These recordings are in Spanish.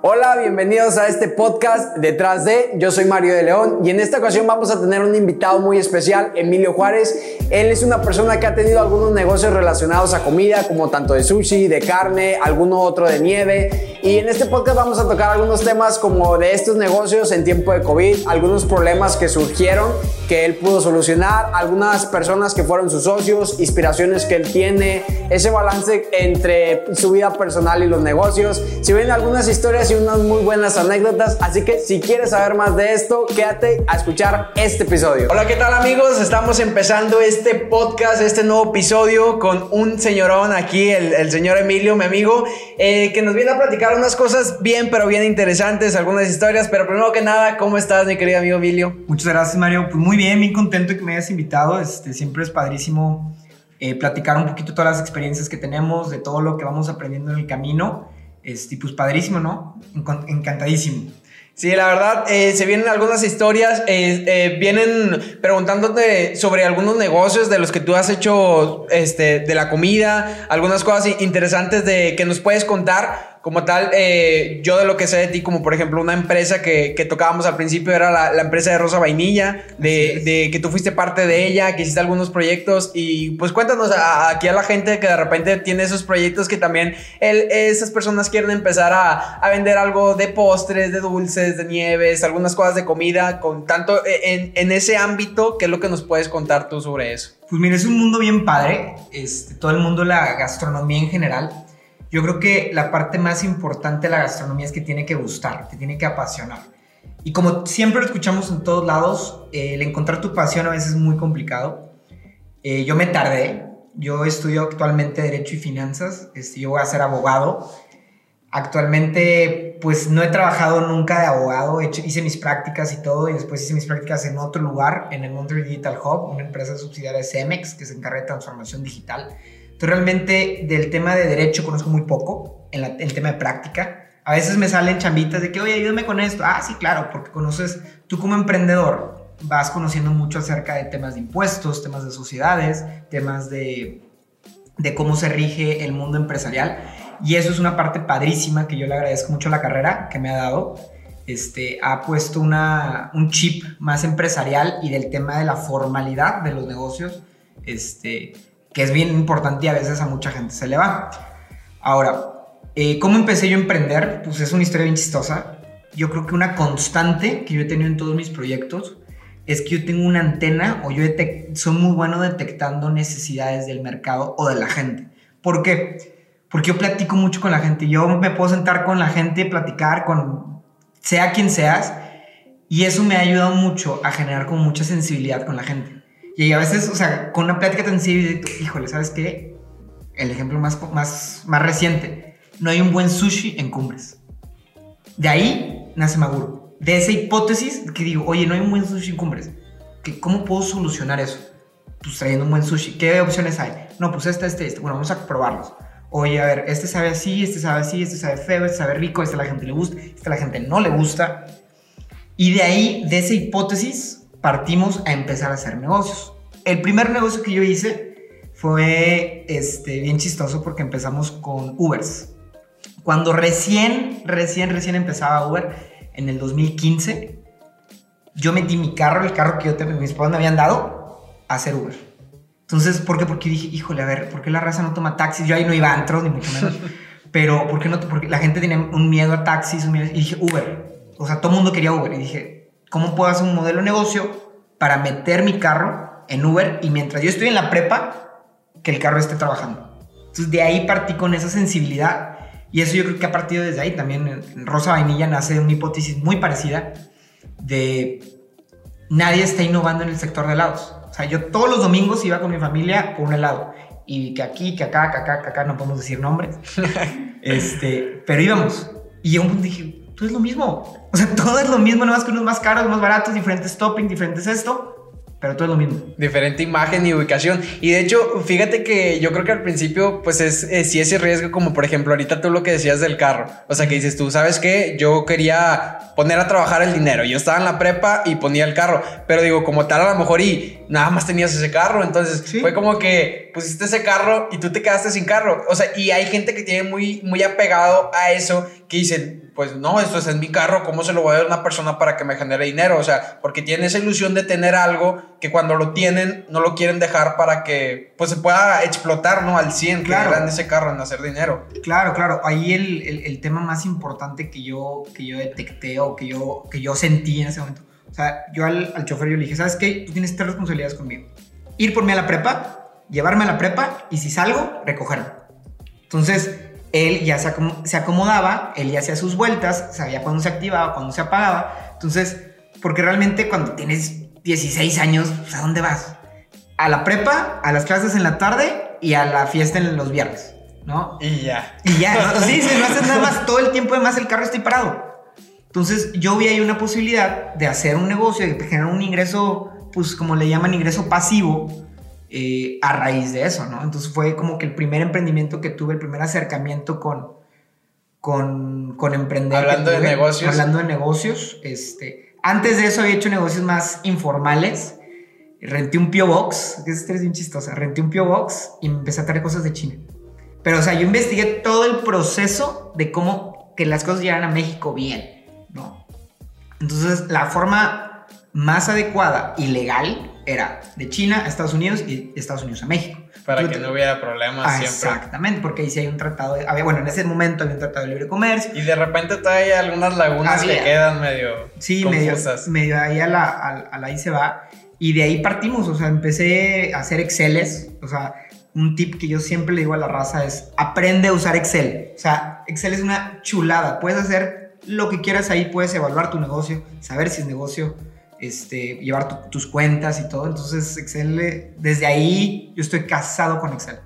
Hola, bienvenidos a este podcast Detrás de. Yo soy Mario de León y en esta ocasión vamos a tener un invitado muy especial, Emilio Juárez. Él es una persona que ha tenido algunos negocios relacionados a comida, como tanto de sushi, de carne, alguno otro de nieve. Y en este podcast vamos a tocar algunos temas como de estos negocios en tiempo de COVID, algunos problemas que surgieron que él pudo solucionar, algunas personas que fueron sus socios, inspiraciones que él tiene, ese balance entre su vida personal y los negocios. Si ven algunas historias y unas muy buenas anécdotas, así que si quieres saber más de esto, quédate a escuchar este episodio. Hola, ¿qué tal amigos? Estamos empezando este podcast, este nuevo episodio con un señorón aquí, el, señor Emilio, mi amigo, eh, que nos viene a platicar unas cosas bien, pero bien interesantes, algunas historias, pero primero que nada, ¿cómo estás, mi querido amigo Emilio? Muchas gracias, Mario. Pues muy bien, bien contento que me hayas invitado. Este, siempre es padrísimo eh, platicar un poquito todas las experiencias que tenemos, de todo lo que vamos aprendiendo en el camino. Este, pues padrísimo, ¿no? Encantadísimo. Sí, la verdad, eh, se vienen algunas historias, eh, vienen preguntándote sobre algunos negocios de los que tú has hecho, este, de la comida, algunas cosas interesantes de que nos puedes contar como tal, eh, yo de lo que sé de ti, como por ejemplo una empresa que, que tocábamos al principio era la, empresa de Rosa Vainilla, de, de, que tú fuiste parte de ella, que hiciste algunos proyectos y pues cuéntanos aquí a la gente que de repente tiene esos proyectos que también esas personas quieren empezar a, a, vender algo de postres, de dulces, de nieves, algunas cosas de comida, con tanto e, en, en ese ámbito, ¿qué es lo que nos puedes contar tú sobre eso? Pues mira, es un mundo bien padre, este, todo el mundo, la gastronomía en general yo creo que la parte más importante de la gastronomía es que tiene que gustar, te tiene que apasionar. Y como siempre lo escuchamos en todos lados, el encontrar tu pasión a veces es muy complicado. Eh, yo me tardé, yo estudio actualmente Derecho y Finanzas, este, yo voy a ser abogado. Actualmente, pues no he trabajado nunca de abogado, hice mis prácticas y todo, y después hice mis prácticas en otro lugar, en el Monterrey Digital Hub, una empresa subsidiaria de Cemex que se encarga de transformación digital. Entonces realmente del tema de derecho conozco muy poco, en, el tema de práctica. A veces me salen chambitas de que, oye, ayúdame con esto. Ah, sí, claro, porque conoces, tú como emprendedor vas conociendo mucho acerca de temas de impuestos, temas de sociedades, temas de, de cómo se rige el mundo empresarial. Y eso es una parte padrísima que yo le agradezco mucho a la carrera que me ha dado. Este, ha puesto una, un chip más empresarial y del tema de la formalidad de los negocios. Este, que es bien importante y a veces a mucha gente se le va. Ahora, eh, ¿cómo empecé yo a emprender? Pues es una historia bien chistosa. Yo creo que una constante que yo he tenido en todos mis proyectos es que yo tengo una antena o yo soy muy bueno detectando necesidades del mercado o de la gente. ¿Por qué? Porque yo platico mucho con la gente. Yo me puedo sentar con la gente, platicar con sea quien seas, y eso me ha ayudado mucho a generar como mucha sensibilidad con la gente. Y a veces, o sea, con una plática tan seria, híjole, ¿sabes qué? El ejemplo más, más, más reciente, no hay un buen sushi en Cumbres. De ahí nace Maguro. De esa hipótesis que digo, oye, no hay un buen sushi en Cumbres. ¿Qué, ¿Cómo puedo solucionar eso? Pues trayendo un buen sushi. ¿Qué opciones hay? No, pues este, este, este. Bueno, vamos a probarlos. Oye, a ver, este sabe así, este sabe así, este sabe feo, este sabe rico, este a la gente le gusta, este a la gente no le gusta. Y de ahí, de esa hipótesis, partimos a empezar a hacer negocios. El primer negocio que yo hice fue este, bien chistoso porque empezamos con Ubers. Cuando recién, recién, recién empezaba Uber, en el 2015, yo metí mi carro, el carro que yo tenía, mis me habían dado, a hacer Uber. Entonces, ¿por qué? Porque dije, híjole, a ver, ¿por qué la raza no toma taxis? Yo ahí no iba a antros, ni mucho menos. Pero, ¿por qué no? Porque la gente tenía un miedo a taxis, y dije, Uber. O sea, todo el mundo quería Uber. Y dije, ¿Cómo puedo hacer un modelo de negocio para meter mi carro en Uber y mientras yo estoy en la prepa, que el carro esté trabajando? Entonces de ahí partí con esa sensibilidad y eso yo creo que ha partido desde ahí. También en Rosa Vainilla nace una hipótesis muy parecida de nadie está innovando en el sector de helados. O sea, yo todos los domingos iba con mi familia por un helado. Y que aquí, que acá, que acá, que acá, no podemos decir nombres. este, pero íbamos. Y yo dije, todo es lo mismo. O sea, todo es lo mismo, nada más que unos más caros, más baratos, diferentes toppings, diferentes esto. Pero todo es lo mismo. Diferente imagen y ubicación. Y de hecho, fíjate que yo creo que al principio, pues es, es sí ese riesgo, como por ejemplo, ahorita tú lo que decías del carro. O sea, que dices tú, ¿sabes qué? Yo quería poner a trabajar el dinero. Yo estaba en la prepa y ponía el carro. Pero digo, como tal, a lo mejor y nada más tenías ese carro. Entonces fue como que pusiste ese carro y tú te quedaste sin carro. O sea, y hay gente que tiene muy, muy apegado a eso que dicen, pues no, esto es en mi carro, ¿cómo se lo voy a dar a una persona para que me genere dinero? O sea, porque tienen esa ilusión de tener algo que cuando lo tienen no lo quieren dejar para que pues se pueda explotar, ¿no? Al 100, claro. que ese carro en hacer dinero. Claro, claro. Ahí el, el, el, tema más importante que yo, que yo detecté o que yo, que yo sentí en ese momento. O sea, yo al, al chofer yo le dije, ¿sabes qué? Tú tienes tres responsabilidades conmigo. Ir por mí a la prepa, llevarme a la prepa y si salgo, recogerme. Entonces, él ya se, acomodaba, él ya hacía sus vueltas, sabía cuándo se activaba, cuándo se apagaba. Entonces, porque realmente cuando tienes 16 años, pues, ¿a dónde vas? A la prepa, a las clases en la tarde y a la fiesta en los viernes, ¿no? Y ya. Y ya, sí, sí, no haces nada más, todo el tiempo además el carro está parado. Entonces, yo vi ahí una posibilidad de hacer un negocio, de generar un ingreso, pues como le llaman ingreso pasivo, eh, a raíz de eso, ¿no? Entonces fue como que el primer emprendimiento que tuve, el primer acercamiento con, con, con emprender. Hablando de negocios. Hablando de negocios. Este, antes de eso había hecho negocios más informales. Renté un Pio Box, que es bien chistosa. Renté un Pio Box y me empecé a traer cosas de China. Pero, o sea, yo investigué todo el proceso de cómo que las cosas llegaran a México bien, ¿no? Entonces, la forma más adecuada y legal era de China a Estados Unidos y Estados Unidos a México. Para que no hubiera problemas ah, siempre. Exactamente, porque ahí sí hay un tratado, de, había, bueno, en ese momento había un tratado de libre comercio. Y de repente todavía algunas lagunas que quedan medio Sí, medio, medio, ahí a la, a, la ahí se va. Y de ahí partimos, o sea, empecé a hacer Exceles, o sea, un tip que yo siempre le digo a la raza es, aprende a usar Excel. O sea, Excel es una chulada, puedes hacer lo que quieras ahí, puedes evaluar tu negocio, saber si es negocio, este, llevar tus cuentas y todo. Entonces, Excel, desde ahí yo estoy casado con Excel.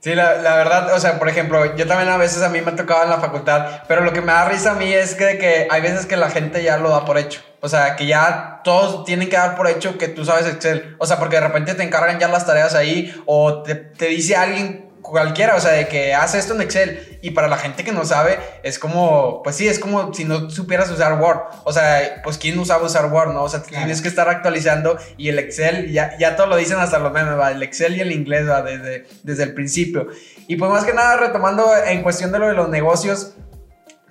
Sí, la, la, verdad, o sea, por ejemplo, yo también a veces a mí me tocaba en la facultad, pero lo que me da risa a mí es que, hay veces que la gente ya lo da por hecho. O sea, que ya todos tienen que dar por hecho que tú sabes Excel. O sea, porque de repente te encargan ya las tareas ahí o te dice alguien cualquiera, o sea, de que hace esto en Excel y para la gente que no sabe es como, pues sí, es como si no supieras usar Word, o sea, pues quién usaba usar Word, ¿no? O sea, tienes que estar actualizando y el Excel, ya, ya todo lo dicen hasta los memes, ¿va? El Excel y el inglés, ¿va? Desde, desde el principio. Y pues más que nada, retomando en cuestión de lo de los negocios,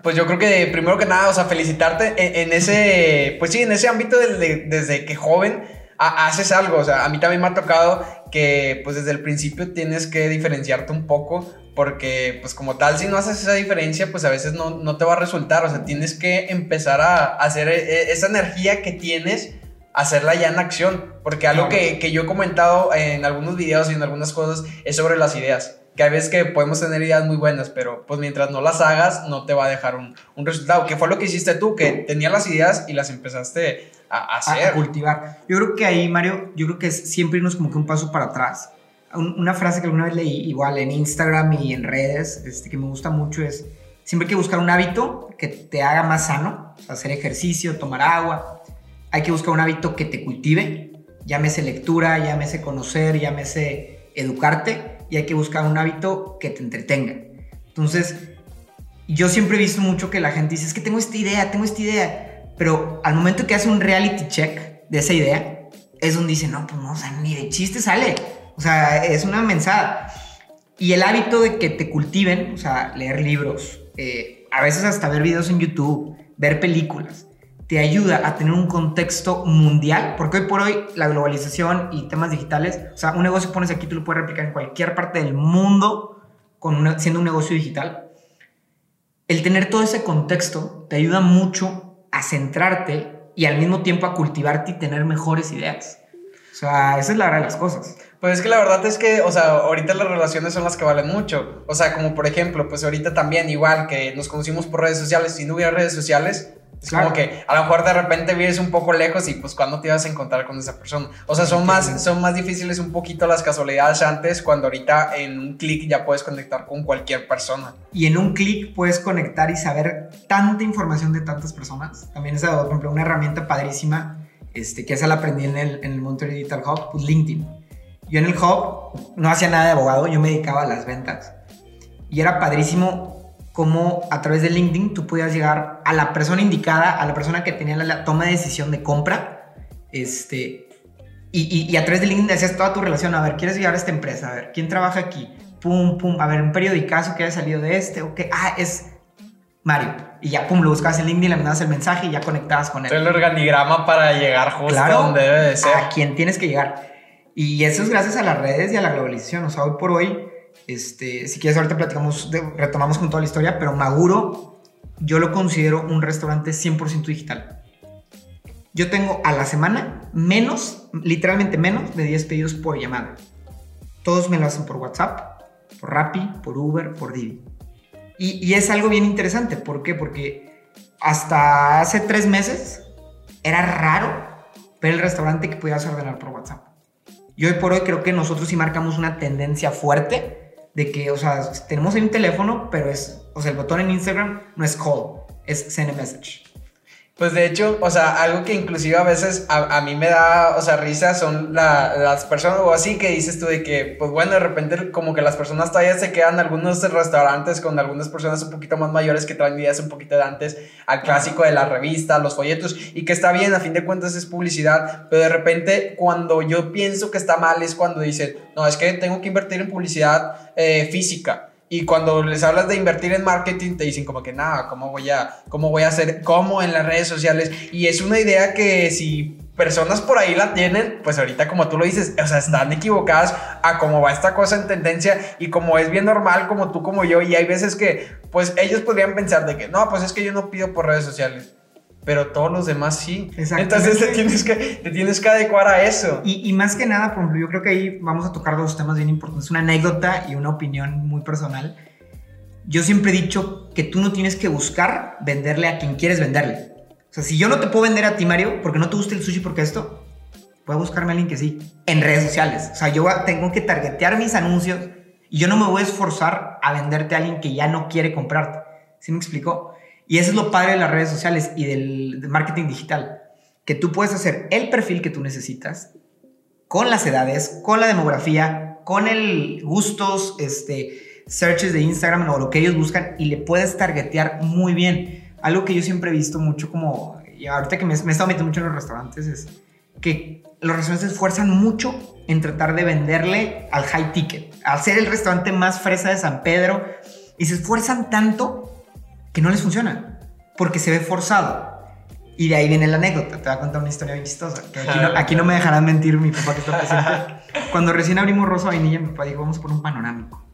pues yo creo que primero que nada, o sea, felicitarte en, ese, pues sí, en ese ámbito desde que joven haces algo, o sea, a mí también me ha tocado que pues desde el principio tienes que diferenciarte un poco porque pues como tal si no haces esa diferencia pues a veces no, no te va a resultar, o sea, tienes que empezar a hacer e, e, esa energía que tienes, hacerla ya en acción, porque algo que, que yo he comentado en algunos videos y en algunas cosas es sobre las ideas que hay veces que podemos tener ideas muy buenas, pero pues mientras no las hagas, no te va a dejar un, un resultado. ¿Qué fue lo que hiciste tú? Que tenías las ideas y las empezaste a, hacer. A, cultivar. Yo creo que ahí, Mario, yo creo que es siempre irnos como que un paso para atrás. una frase que alguna vez leí, igual en Instagram y en redes, este, que me gusta mucho es, siempre hay que buscar un hábito que te haga más sano, hacer ejercicio, tomar agua. Hay que buscar un hábito que te cultive, llámese lectura, llámese conocer, llámese educarte y hay que buscar un hábito que te entretenga. Entonces, yo siempre he visto mucho que la gente dice, es que tengo esta idea, tengo esta idea, pero al momento que hace un reality check de esa idea, es donde dice, no, pues no, o sea, ni de chiste sale. O sea, es una mensada. Y el hábito de que te cultiven, o sea, leer libros, eh, a veces hasta ver videos en YouTube, ver películas, te ayuda a tener un contexto mundial, porque hoy por hoy la globalización y temas digitales, o sea, un negocio pones aquí, tú lo puedes replicar en cualquier parte del mundo con siendo un negocio digital. El tener todo ese contexto te ayuda mucho a centrarte y al mismo tiempo a cultivarte y tener mejores ideas. O sea, esa es la verdad de las cosas. Pues es que la verdad es que, o sea, ahorita las relaciones son las que valen mucho. O sea, como por ejemplo, pues ahorita también igual que nos conocimos por redes sociales, si no hubiera redes sociales, es como que a lo mejor de repente vives un poco lejos y pues cuando te ibas a encontrar con esa persona. O sea, son más, son más difíciles un poquito las casualidades antes cuando ahorita en un clic ya puedes conectar con cualquier persona. Y en un clic puedes conectar y saber tanta información de tantas personas. También es, por ejemplo, una herramienta padrísima este, que esa la aprendí en el, en el Monterrey Digital Hub, pues LinkedIn. Yo en el Hub no hacía nada de abogado, yo me dedicaba a las ventas. Y era padrísimo cómo a través de LinkedIn tú podías llegar a la persona indicada, a la persona que tenía la, toma de decisión de compra, este, y, a través de LinkedIn hacías toda tu relación, a ver, ¿quieres llegar a esta empresa? A ver, ¿quién trabaja aquí? Pum, pum, a ver, un periodicazo que haya salido de este, o qué, ah, es Mario. Y ya, pum, lo buscabas en LinkedIn, le mandabas el mensaje y ya conectabas con él. el organigrama para llegar justo Claro, donde debe de ser. a quien tienes que llegar. Y eso es gracias a las redes y a la globalización. O sea, hoy por hoy, este, si quieres, ahorita platicamos, de- retomamos con toda la historia, pero Maguro, yo lo considero un restaurante 100% digital. Yo tengo a la semana menos, literalmente menos de 10 pedidos por llamada. Todos me lo hacen por WhatsApp, por Rappi, por Uber, por Didi. Y, y es algo bien interesante. ¿Por qué? Porque hasta hace tres meses era raro ver el restaurante que pudieras ordenar por WhatsApp. Y hoy por hoy creo que nosotros sí marcamos una tendencia fuerte de que, o sea, tenemos un teléfono, pero es, o sea, el botón en Instagram no es call, es send a message. Pues de hecho, o sea, algo que inclusive a veces a, a mí me da, o sea, risa son la- las personas o así que dices tú de que, pues bueno, de repente como que las personas todavía se quedan algunos restaurantes con algunas personas un poquito más mayores que traen ideas un poquito de antes al clásico de la revista, los folletos, y que está bien, a fin de cuentas es publicidad, pero de repente cuando yo pienso que está mal es cuando dicen, no, es que tengo que invertir en publicidad eh, física. Y cuando les hablas de invertir en marketing, te dicen como que nada, ¿cómo voy a, cómo voy a hacer, cómo en las redes sociales? Y es una idea que si personas por ahí la tienen, pues ahorita como tú lo dices, o sea, están equivocadas a cómo va esta cosa en tendencia y como es bien normal, como tú, como yo, y hay veces que, pues ellos podrían pensar de que, no, pues es que yo no pido por redes sociales. Pero todos los demás sí. Entonces te tienes que, te tienes que adecuar a eso. Y, y más que nada, por ejemplo, yo creo que ahí vamos a tocar dos temas bien importantes, una anécdota y una opinión muy personal. Yo siempre he dicho que tú no tienes que buscar venderle a quien quieres venderle. O sea, si yo no te puedo vender a ti, Mario, porque no te gusta el sushi, porque esto, voy a buscarme a alguien que sí, en redes sociales. O sea, yo tengo que targetear mis anuncios y yo no me voy a esforzar a venderte a alguien que ya no quiere comprarte. ¿Sí me explicó? Y eso es lo padre de las redes sociales y del, marketing digital. Que tú puedes hacer el perfil que tú necesitas con las edades, con la demografía, con el gustos, este, searches de Instagram o lo que ellos buscan y le puedes targetear muy bien. Algo que yo siempre he visto mucho como, y ahorita que me, me he estado metiendo mucho en los restaurantes, es que los restaurantes se esfuerzan mucho en tratar de venderle al high ticket, al ser el restaurante más fresa de San Pedro, y se esfuerzan tanto que no les funciona, porque se ve forzado. Y de ahí viene la anécdota, te voy a contar una historia bien chistosa, que aquí no, aquí no me dejarán mentir mi papá que está presente. Cuando recién abrimos Rosa Vainilla, mi papá dijo, vamos por un panorámico.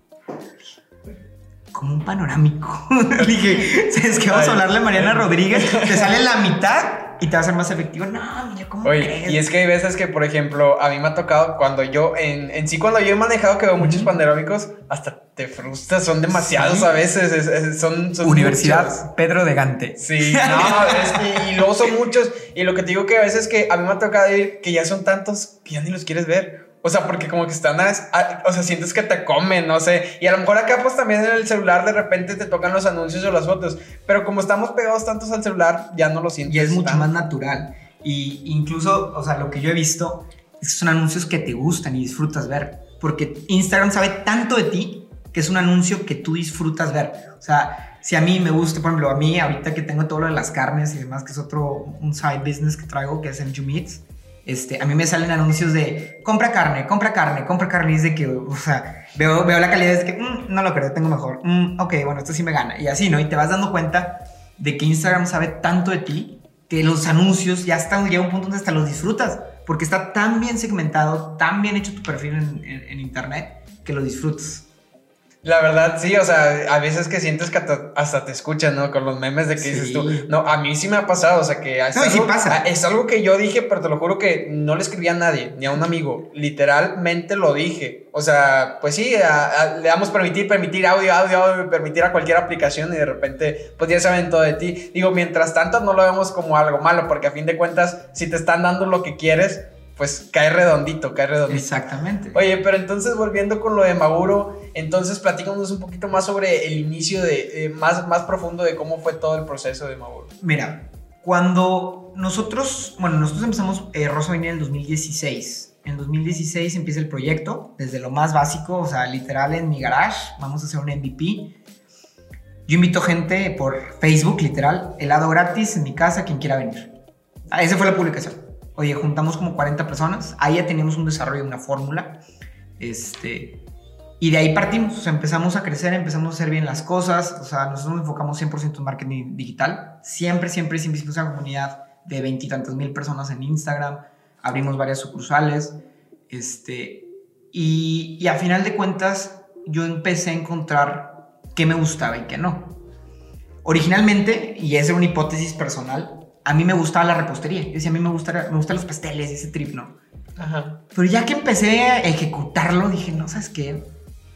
Como un panorámico. Le dije, ¿sabes qué? Vamos a hablarle a Mariana Rodríguez, te sale la mitad y te va a ser más efectivo. No, mira, ¿cómo Oye, crees? y es que hay veces que, por ejemplo, a mí me ha tocado cuando yo, en, en sí, cuando yo he manejado que veo muchos panorámicos, hasta te frustras, son demasiados Sí. a veces, es- es- son, son muchos. Universidad Pedro de Gante. Sí, no, es que- y luego son muchos. Y lo que te digo que a veces que a mí me ha tocado ir que ya son tantos que ya ni los quieres ver. O sea, porque como que están, a- a- o sea, sientes que te comen, no sé. Y a lo mejor acá pues también en el celular de repente te tocan los anuncios o las fotos. Pero como estamos pegados tantos al celular, ya no lo sientes. Y es mucho tanto. más natural. Y incluso, o sea, lo que yo he visto es que son anuncios que te gustan y disfrutas ver. Porque Instagram sabe tanto de ti que es un anuncio que tú disfrutas ver. O sea, si a mí me gusta, por ejemplo, a mí ahorita que tengo todo lo de las carnes y demás, que es otro, un side business que traigo, que es el Meats, este, a mí me salen anuncios de compra carne, compra carne, compra carne, y es de que, o sea, veo, veo la calidad, es que, "Mm, no lo creo, tengo mejor, Mm, ok, bueno, esto sí me gana, y así, ¿no? Y te vas dando cuenta de que Instagram sabe tanto de ti que los anuncios ya están, llega un punto donde hasta los disfrutas, porque está tan bien segmentado, tan bien hecho tu perfil en, en- en internet, que lo disfrutas. La verdad, sí, o sea, a veces que sientes que hasta, te escuchan, ¿no? Con los memes de que dices Sí. tú. No, a mí sí me ha pasado, o sea, que es, No, y sí algo, pasa. es algo que yo dije, pero te lo juro que no le escribí a nadie, ni a un amigo. Literalmente lo dije. O sea, pues sí, a- a- le damos permitir, permitir audio, audio, audio, permitir a cualquier aplicación y de repente, pues ya saben todo de ti. Digo, mientras tanto, no lo vemos como algo malo, porque a fin de cuentas, si te están dando lo que quieres, pues cae redondito, cae redondito. Exactamente. Oye, pero entonces volviendo con lo de Maguro, entonces platícanos un poquito más sobre el inicio de, más, más profundo de cómo fue todo el proceso de Maguro. Mira, cuando nosotros, bueno, nosotros empezamos eh, Rosa Vainilla en el 2016. En 2016 empieza el proyecto, desde lo más básico, o sea, literal en mi garage, vamos a hacer un MVP. Yo invito gente por Facebook, literal, helado gratis en mi casa, quien quiera venir. Ah, Esa fue la publicación. Oye, juntamos como 40 personas, ahí ya teníamos un desarrollo de una fórmula. Este, y de ahí partimos, o sea, empezamos a crecer, empezamos a hacer bien las cosas, o sea, nosotros nos enfocamos 100% en marketing digital, siempre, siempre, siempre hicimos una comunidad de veintitantos mil personas en Instagram, abrimos varias sucursales, este, y, y a final de cuentas yo empecé a encontrar qué me gustaba y qué no. Originalmente, y esa es una hipótesis personal, a mí me gustaba la repostería. Yo decía, a mí me, gusta, me gustan los pasteles y ese trip, ¿no? Ajá. Pero ya que empecé a ejecutarlo, dije, no, ¿sabes qué?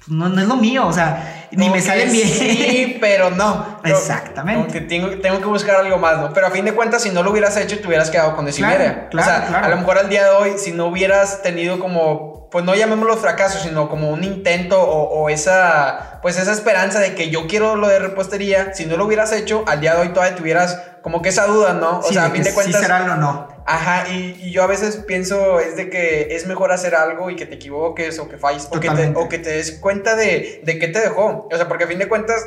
No, no es lo mío, o sea, ni Como me salen bien. Sí, pero no. No, Exactamente. Como que tengo, tengo que buscar algo más, ¿no? Pero a fin de cuentas, si no lo hubieras hecho, te hubieras quedado con esa Claro, idea. claro, o sea, claro. a lo mejor al día de hoy, si no hubieras tenido como, pues no llamémoslo fracaso, sino como un intento o, o esa, pues esa esperanza de que yo quiero lo de repostería, si no lo hubieras hecho, al día de hoy todavía tuvieras como que esa duda, ¿no? O Sí, sea, a fin de cuentas. sí será o no. Ajá, y, y yo a veces pienso es de que es mejor hacer algo y que te equivoques o que falles o que, te, o que te des cuenta de, de qué te dejó. O sea, porque a fin de cuentas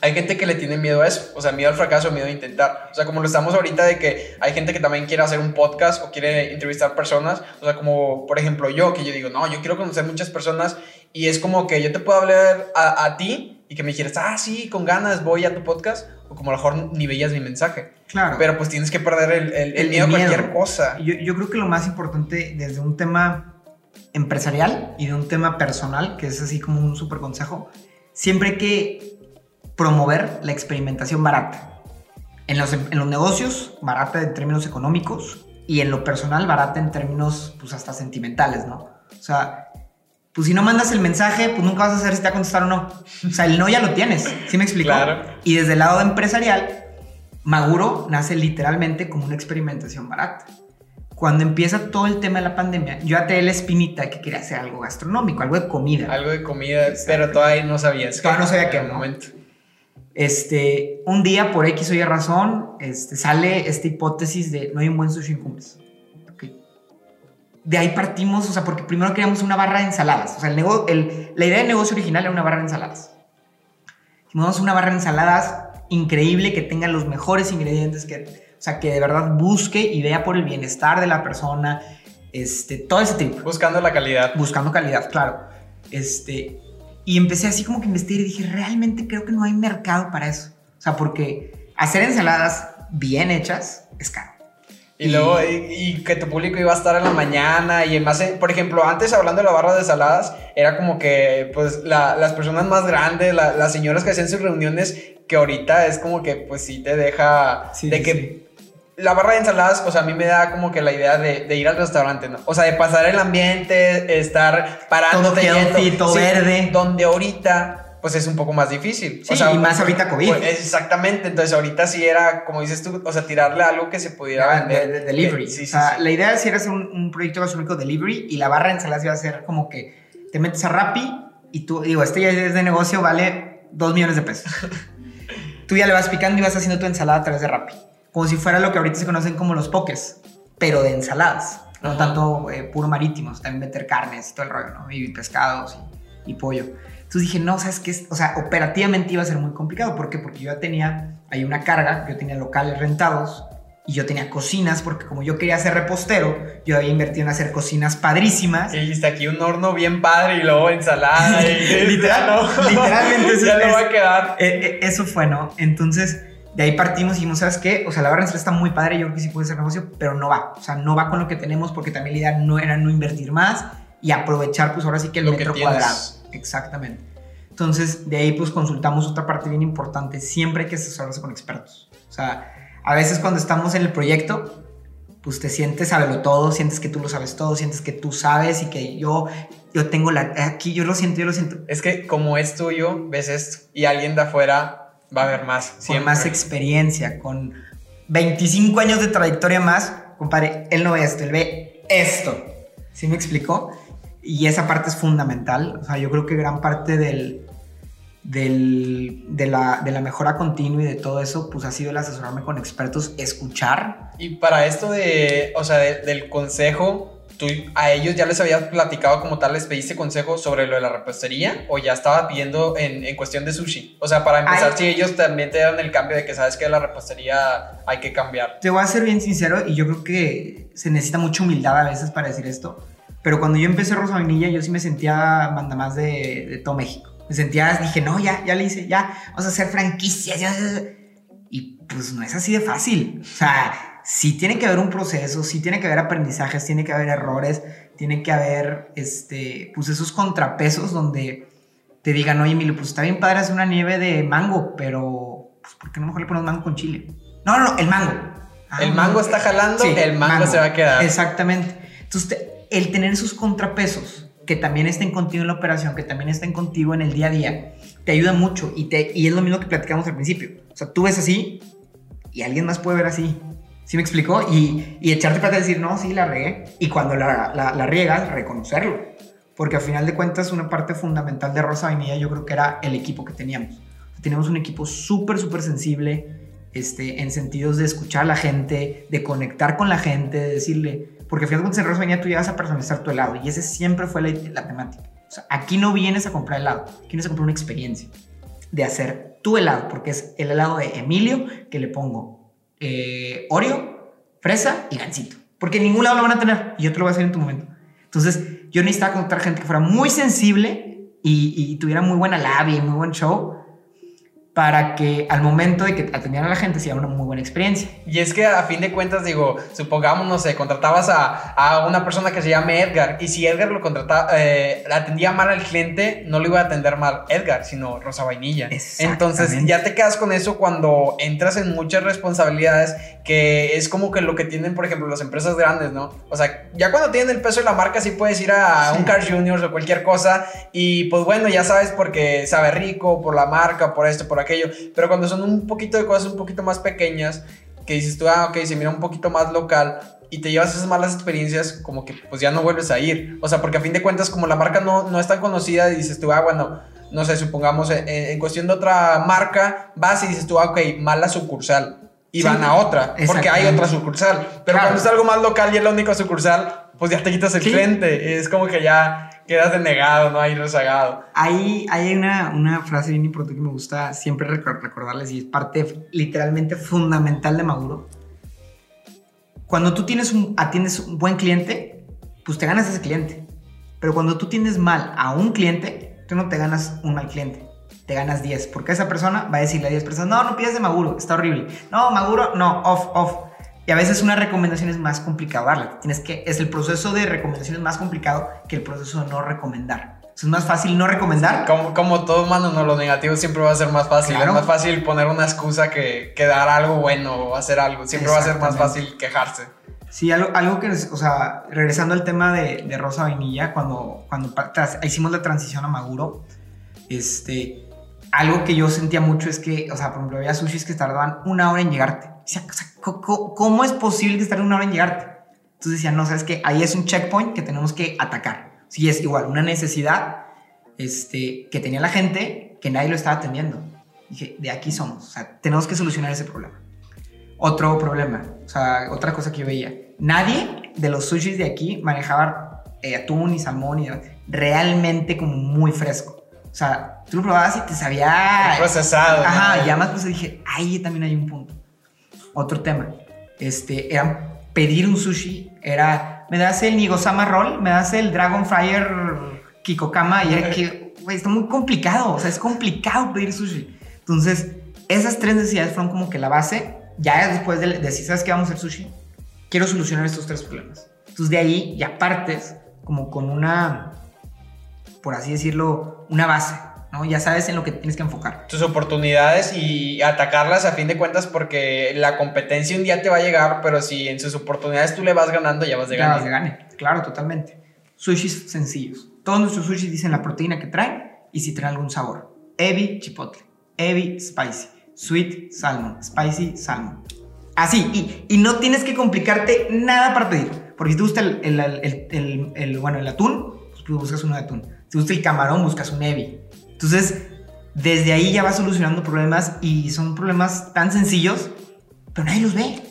hay gente que le tiene miedo a eso, o sea, miedo al fracaso, miedo a intentar. O sea, como lo estamos ahorita de que hay gente que también quiere hacer un podcast o quiere entrevistar personas. O sea, como por ejemplo yo, que yo digo, no, yo quiero conocer muchas personas y es como que yo te puedo hablar a, a ti y que me dijeras, ah, sí, con ganas voy a tu podcast. O como a lo mejor ni veías mi mensaje. Claro. Pero pues tienes que perder el, el- el miedo a cualquier cosa. Yo, yo creo que lo más importante desde un tema empresarial y de un tema personal, que es así como un súper consejo, siempre hay que promover la experimentación barata. En los, en los negocios, barata en términos económicos y en lo personal, barata en términos pues hasta sentimentales, ¿no? O sea, pues si no mandas el mensaje, pues nunca vas a saber si te va a contestar o no. O sea, el no ya lo tienes, ¿sí me explico? Claro. Y desde el lado empresarial, Maguro nace literalmente como una experimentación barata. Cuando empieza todo el tema de la pandemia, yo até la espinita que quería hacer algo gastronómico, algo de comida. Algo de comida, pero todavía no sabías. Todavía no sabía el ¿no? momento. Este, un día por X o Y razón, este, sale esta hipótesis de no hay un buen sushi en Cumbres. Ok. De ahí partimos, o sea, porque primero queríamos una barra de ensaladas. O sea, el el- la idea de negocio original era una barra de ensaladas. Dijimos, una barra de ensaladas increíble que tenga los mejores ingredientes, que, o sea, que de verdad busque y vea por el bienestar de la persona, este, todo ese tipo Buscando la calidad. buscando calidad, claro. Este, y empecé así como que investigar y dije, realmente creo que no hay mercado para eso. O sea, porque hacer ensaladas bien hechas es caro. Y luego, y, y que tu público iba a estar en la mañana y más, por ejemplo, antes hablando de la barra de saladas, era como que, pues, la- las personas más grandes, la- las señoras que hacían sus reuniones, que ahorita es como que, pues, sí te deja, Sí, de sí, que. La barra de ensaladas, o sea, a mí me da como que la idea de, de ir al restaurante, ¿no? O sea, de pasar el ambiente, estar parándote Todo yendo. todo verde. Donde ahorita, pues es un poco más difícil. Sí, y más ahorita COVID. pues, exactamente, entonces ahorita sí era, como dices tú, o sea, tirarle algo que se pudiera De, vender. de- de delivery. Sí, sí, o sea, sí. la idea sí era hacer un, un proyecto gastronómico delivery y la barra de ensaladas iba a ser como que te metes a Rappi y tú, digo, este ya es de negocio, vale 2 millones de pesos. tú ya le vas picando y vas haciendo tu ensalada a través de Rappi. Como si fuera lo que ahorita se conocen como los pokés, pero de ensaladas. No Ajá. tanto eh, puro marítimos, también meter carnes y todo el rollo, ¿no? Y pescados y, y pollo. Entonces dije, no, ¿sabes qué? es? O sea, operativamente iba a ser muy complicado. ¿Por qué? Porque yo ya tenía ahí una carga, yo tenía locales rentados y yo tenía cocinas, porque como yo quería ser repostero, yo había invertido en hacer cocinas padrísimas. Y dijiste aquí un horno bien padre y luego ensalada. Y, Literal- no. literalmente ya no va a quedar. Eh, eh, eso fue, ¿no? Entonces, de ahí partimos y dijimos, ¿sabes qué? O sea, la barra está muy padre, yo creo que sí puede ser negocio, pero no va. O sea, no va con lo que tenemos porque también la idea no era no invertir más y aprovechar, pues ahora sí que el Lo que metro tienes. cuadrado. Exactamente. Entonces, de ahí pues consultamos otra parte bien importante. Siempre hay que asesorarse con expertos. O sea, a veces cuando estamos en el proyecto, pues te sientes sabelo todo, sientes que tú lo sabes todo, sientes que tú sabes y que yo, yo tengo la... Aquí yo lo siento, yo lo siento. Es que como es tuyo, ves esto. Y alguien de afuera va a ver más. con más experiencia, con 25 años de trayectoria más, compadre, él no ve esto, él ve esto. ¿Sí me explicó? Y esa parte es fundamental. O sea, yo creo que gran parte del, del, de, la, de la mejora continua y de todo eso, pues ha sido el asesorarme con expertos, escuchar. Y para esto de, o sea, de- del consejo, ¿tú a ellos ya les habías platicado como tal, les pediste consejo sobre lo de la repostería o ya estaba pidiendo en, en cuestión de sushi? O sea, para empezar, Ay. si ellos también te dan el cambio de que sabes que la repostería hay que cambiar. Te voy a ser bien sincero y yo creo que se necesita mucha humildad a veces para decir esto. Pero cuando yo empecé Rosa Vainilla, yo sí me sentía manda más de, de todo México. Me sentía, dije, no, ya, ya le hice, ya, vamos a hacer franquicias. Ya, Y pues no es así de fácil. O sea, sí tiene que haber un proceso, sí tiene que haber aprendizajes, tiene que haber errores, tiene que haber, este, pues esos contrapesos donde te digan, oye, Emilio, pues está bien padre hacer una nieve de mango, pero, pues, ¿por qué no mejor le ponemos mango con chile? No, no, no, el mango. Ah, el mango está jalando, el mango, se va a quedar. Exactamente. Entonces, el tener esos contrapesos que también estén contigo en la operación, que también estén contigo en el día a día, te ayuda mucho y, te, y es lo mismo que platicamos al principio. O sea, tú ves así y alguien más puede ver así. ¿Sí me explicó? Y, y echarte para decir, no, sí, la regué. Y cuando la, la, la, riegas, reconocerlo. Porque al final de cuentas, una parte fundamental de Rosa Vainilla yo creo que era el equipo que teníamos. Teníamos un equipo súper, súper sensible este, en sentidos de escuchar a la gente, de conectar con la gente, de decirle, porque al final de cuentas en Rosa Vainilla tú llegas a personalizar tu helado y ese siempre fue la, la temática. O sea, aquí no vienes a comprar helado, aquí vienes a comprar una experiencia de hacer tu helado, porque es el helado de Emilio que le pongo eh, Oreo, fresa y gansito. Porque en ningún lado lo van a tener y yo te lo voy a hacer en tu momento. Entonces, yo necesitaba contar gente que fuera muy sensible y, y tuviera muy buena labia y muy buen show para que al momento de que atendieran a la gente sea una muy buena experiencia. Y es que a fin de cuentas, digo, supongamos, no sé, contratabas a, a una persona que se llame Edgar y si Edgar lo contrataba, eh, atendía mal al cliente, no lo iba a atender mal Edgar, sino Rosa Vainilla. Entonces ya te quedas con eso cuando entras en muchas responsabilidades que es como que lo que tienen, por ejemplo, las empresas grandes, ¿no? O sea, ya cuando tienen el peso de la marca sí puedes ir a un Car Juniors o cualquier cosa y pues bueno, ya sabes porque sabe rico, por la marca, por esto, por aquello, pero cuando son un poquito de cosas un poquito más pequeñas, que dices tú, ah, ok, se mira un poquito más local y te llevas esas malas experiencias, como que pues ya no vuelves a ir. O sea, porque a fin de cuentas, como la marca no, no es tan conocida, dices tú, ah, bueno, no sé, supongamos en, en cuestión de otra marca, vas y dices tú, ah, ok, mala sucursal. Y van a otra, porque hay otra sucursal. Pero cuando es algo más local y es la única sucursal, pues ya te quitas el cliente. Es como que ya quedas denegado, no hay rezagado. Ahí hay una, una frase bien importante que me gusta siempre recordarles y es parte literalmente fundamental de Maduro. Cuando tú tienes un, atiendes un buen cliente, pues te ganas ese cliente. Pero cuando tú tienes mal a un cliente, tú no te ganas un mal cliente te ganas 10. Porque esa persona va a decirle a 10 personas, no, no pidas de Maguro, está horrible. No, Maguro, no, off, off. Y a veces una recomendación es más complicado darla. Tienes que, es el proceso de recomendación es más complicado que el proceso de no recomendar. Es más fácil no recomendar. Como, como todo humano, no, lo negativo siempre va a ser más fácil. Es más fácil poner una excusa que, que, dar algo bueno o hacer algo. Siempre va a ser más fácil quejarse. Sí, algo, algo que, o sea, regresando al tema de, de Rosa Vainilla, cuando, cuando hicimos la transición a Maguro, este, algo que yo sentía mucho es que, o sea, por ejemplo, había sushis que tardaban una hora en llegarte. O sea, ¿cómo es posible que tarden una hora en llegarte? Entonces decía, no, sabes que ahí es un checkpoint que tenemos que atacar. Sí, es igual, una necesidad este, que tenía la gente que nadie lo estaba atendiendo. Dije, de aquí somos, o sea, tenemos que solucionar ese problema. Otro problema, o sea, otra cosa que yo veía, nadie de los sushis de aquí manejaba eh, atún y salmón y realmente como muy fresco. O sea, tú lo probabas y te sabía... procesado. Ajá, y además pues dije, ahí también hay un punto. Otro tema, este, era pedir un sushi, era, me das el Nigosama Roll, me das el Dragon Fryer Kikokama, y era que, güey, está muy complicado, o sea, es complicado pedir sushi. Entonces, esas tres necesidades fueron como que la base, ya después de, decir, ¿sabes qué vamos a hacer sushi? Quiero solucionar estos tres problemas. Entonces, de ahí ya partes como con una, por así decirlo, una base. Ya sabes en lo que tienes que enfocar. Tus oportunidades y atacarlas a fin de cuentas porque la competencia un día te va a llegar, pero si en sus oportunidades tú le vas ganando, ya vas de gane. Ya vas de gane, claro, totalmente. Sushis sencillos. Todos nuestros sushis dicen la proteína que traen y si traen algún sabor. Evi chipotle, Evi spicy, sweet salmon, spicy salmon. Así, y, y no tienes que complicarte nada para pedir. Porque si te gusta el, el, el, bueno, el atún, pues buscas uno de atún. Si te gusta el camarón, buscas un Evi. Entonces, desde ahí ya vas solucionando problemas y son problemas tan sencillos, pero nadie los ve.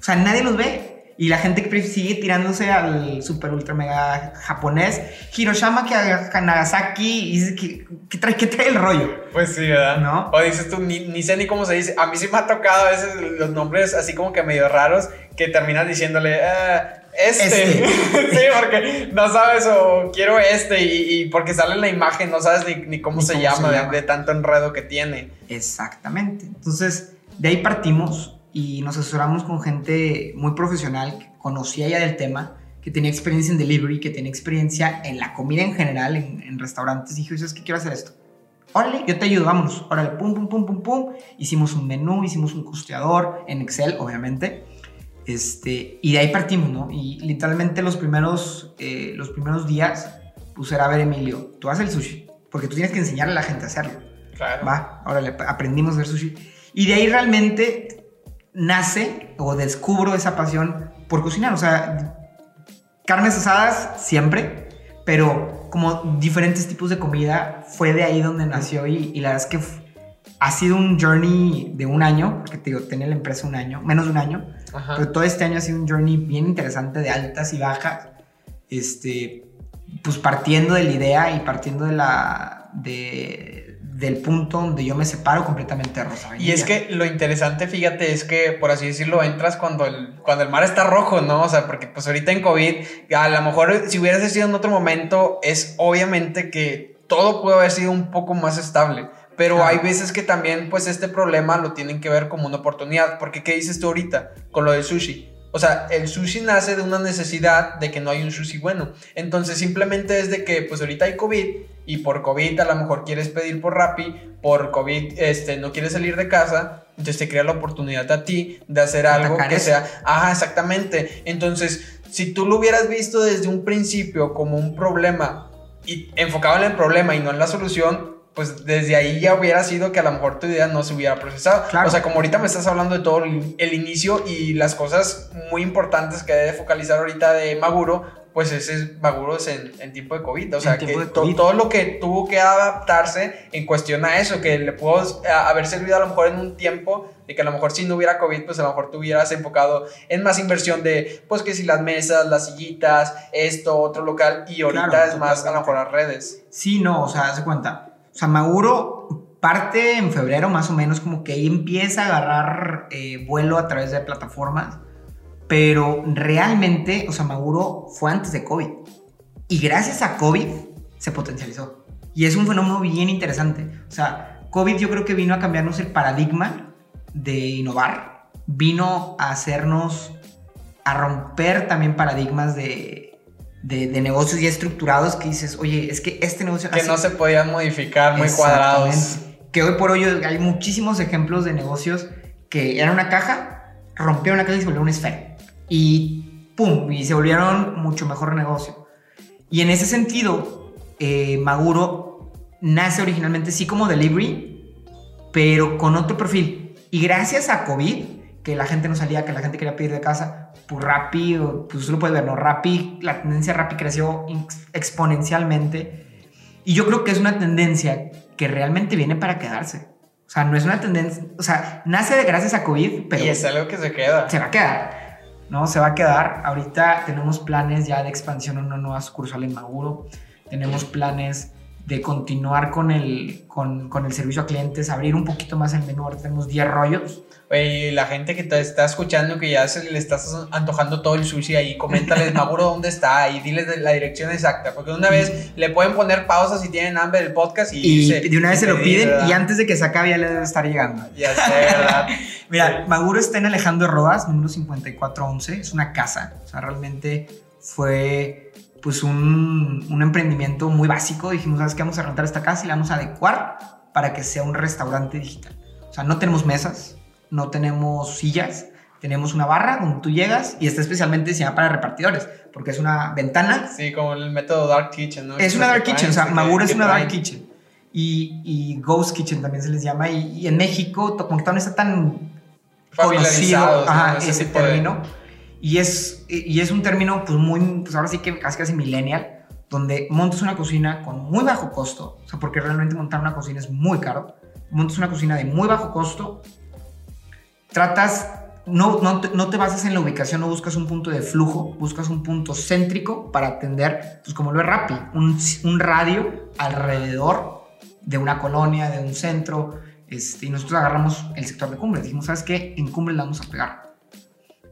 O sea, nadie los ve. Y la gente que sigue tirándose al super ultra mega japonés, Hiroshima que a Nagasaki, y dice que, ¿qué, trae, ¿qué trae el rollo? Pues sí, ¿verdad? ¿No? O dices tú, ni, ni sé ni cómo se dice. A mí sí me ha tocado a veces los nombres así como que medio raros que terminas diciéndole, "Ah, este. Este. sí, porque no sabes o quiero este y, y porque sale en la imagen, no sabes ni, ni cómo Ni se cómo llama, se de- llama. De, tanto enredo que tiene. Exactamente. Entonces, de ahí partimos y nos asesoramos con gente muy profesional que conocía ya del tema, que tenía experiencia en delivery, que tenía experiencia en la comida en general, en, en restaurantes. Y dije, ¿sabes qué quiero hacer esto? Órale, yo te ayudo, vámonos. Órale, pum, pum, pum, pum, pum. Hicimos un menú, hicimos un costeador en Excel, obviamente. Este, y de ahí partimos, ¿no? Y literalmente los primeros, eh, los primeros días, pues era, a ver, Emilio, tú haces el sushi, porque tú tienes que enseñarle a la gente a hacerlo. Claro. Va, órale, aprendimos a hacer sushi. Y de ahí realmente nace o descubro esa pasión por cocinar. O sea, carnes asadas siempre, pero como diferentes tipos de comida fue de ahí donde nació y, y la verdad es que ha sido un journey de un año, porque te digo, tenía la empresa un año, menos de un año, Ajá. pero todo este año ha sido un journey bien interesante de altas y bajas. Este, pues partiendo de la idea y partiendo de la, de, del punto donde yo me separo completamente de Rosa Y es que lo interesante, fíjate, es que, por así decirlo, entras cuando el, cuando el mar está rojo, ¿no? O sea, porque pues ahorita en COVID, a lo mejor si hubieras sido en otro momento, es obviamente que todo puede haber sido un poco más estable. Pero Claro. hay veces que también, pues, este problema lo tienen que ver como una oportunidad. Porque, ¿qué dices tú ahorita con lo del sushi? O sea, el sushi nace de una necesidad de que no hay un sushi bueno. Entonces, simplemente es de que, pues, ahorita hay COVID y por COVID a lo mejor quieres pedir por Rappi, por COVID este, no quieres salir de casa, entonces te crea la oportunidad a ti de hacer algo que sea, ajá, exactamente. Entonces, si tú lo hubieras visto desde un principio como un problema y enfocado en el problema y no en la solución, pues desde ahí ya hubiera sido que a lo mejor tu idea no se hubiera procesado. Claro. O sea, como ahorita me estás hablando de todo el, el inicio y las cosas muy importantes que debe focalizar ahorita de Maguro, pues ese es Maguro es en, en tiempo de COVID. O sea, que to- todo lo que tuvo que adaptarse en cuestión a eso, que le pudo haber servido a lo mejor en un tiempo de que a lo mejor si no hubiera COVID, pues a lo mejor tú hubieras enfocado en más inversión de, pues que si las mesas, las sillitas, esto, otro local, y ahorita Claro, es más a lo mejor las redes. Sí, no, o sea, hace cuenta. O sea, Maguro parte en febrero más o menos como que ahí empieza a agarrar eh, vuelo a través de plataformas, pero realmente, o sea, Maguro fue antes de COVID. Y gracias a COVID se potencializó. Y es un fenómeno bien interesante. O sea, COVID yo creo que vino a cambiarnos el paradigma de innovar, vino a hacernos, a romper también paradigmas de, de, de negocios ya estructurados que dices, oye, es que este negocio... Que así- no se podían modificar muy cuadrados. Que hoy por hoy hay muchísimos ejemplos de negocios que eran una caja, rompieron la caja y se volvieron una esfera. Y pum, y se volvieron mucho mejor negocio. Y en ese sentido, eh, Maguro nace originalmente sí como delivery, pero con otro perfil. Y gracias a COVID, que la gente no salía, que la gente quería pedir de casa, pues Rappi, pues tú lo puedes ver, ¿no? Rappi, la tendencia de Rappi creció ex- exponencialmente. Y yo creo que es una tendencia que realmente viene para quedarse. O sea, no es una tendencia, o sea, nace de gracias a COVID, pero y es algo que se queda. se va a quedar. ¿no? Se va a quedar. Ahorita tenemos planes ya de expansión en una nueva sucursal en Maguro. Tenemos planes de continuar con el, con, con el servicio a clientes, abrir un poquito más el menú. Ahora tenemos 10 rollos. Oye, la gente que te está escuchando, que ya se le estás antojando todo el sushi ahí, coméntales, Maguro, dónde está y diles la dirección exacta. Porque una vez le pueden poner pausa si tienen hambre del podcast y, Y irse de una vez se lo piden ¿verdad? y antes de que se acabe ya le debe estar llegando. Ya sé, ¿verdad? Mira, Maguro está en Alejandro Rodas, número 5411. Es una casa. O sea, realmente fue pues un, un emprendimiento muy básico. Dijimos, ¿sabes qué? Vamos a rentar esta casa y la vamos a adecuar para que sea un restaurante digital. O sea, no tenemos mesas, no tenemos sillas, tenemos una barra donde tú llegas y está especialmente diseñada para repartidores, porque es una ventana Sí, como el método Dark Kitchen, ¿no? es una dark kitchen, o sea, que- es una dark kitchen. Y, y Ghost Kitchen también se les llama. Y, y en México, como que no está tan conocido ¿no? ajá, Ese ese tipo de- término. Y, es, y es un término, pues muy, pues ahora sí que casi casi millennial, donde montas una cocina con muy bajo costo. O sea, porque realmente montar una cocina es muy caro. Montas una cocina de muy bajo costo. Tratas no, no, te, no te basas en la ubicación, no buscas un punto de flujo, buscas un punto céntrico para atender, pues como lo es Rappi, un, un radio alrededor de una colonia, de un centro, este, y nosotros agarramos el sector de Cumbre. Dijimos, ¿sabes qué? En Cumbre la vamos a pegar.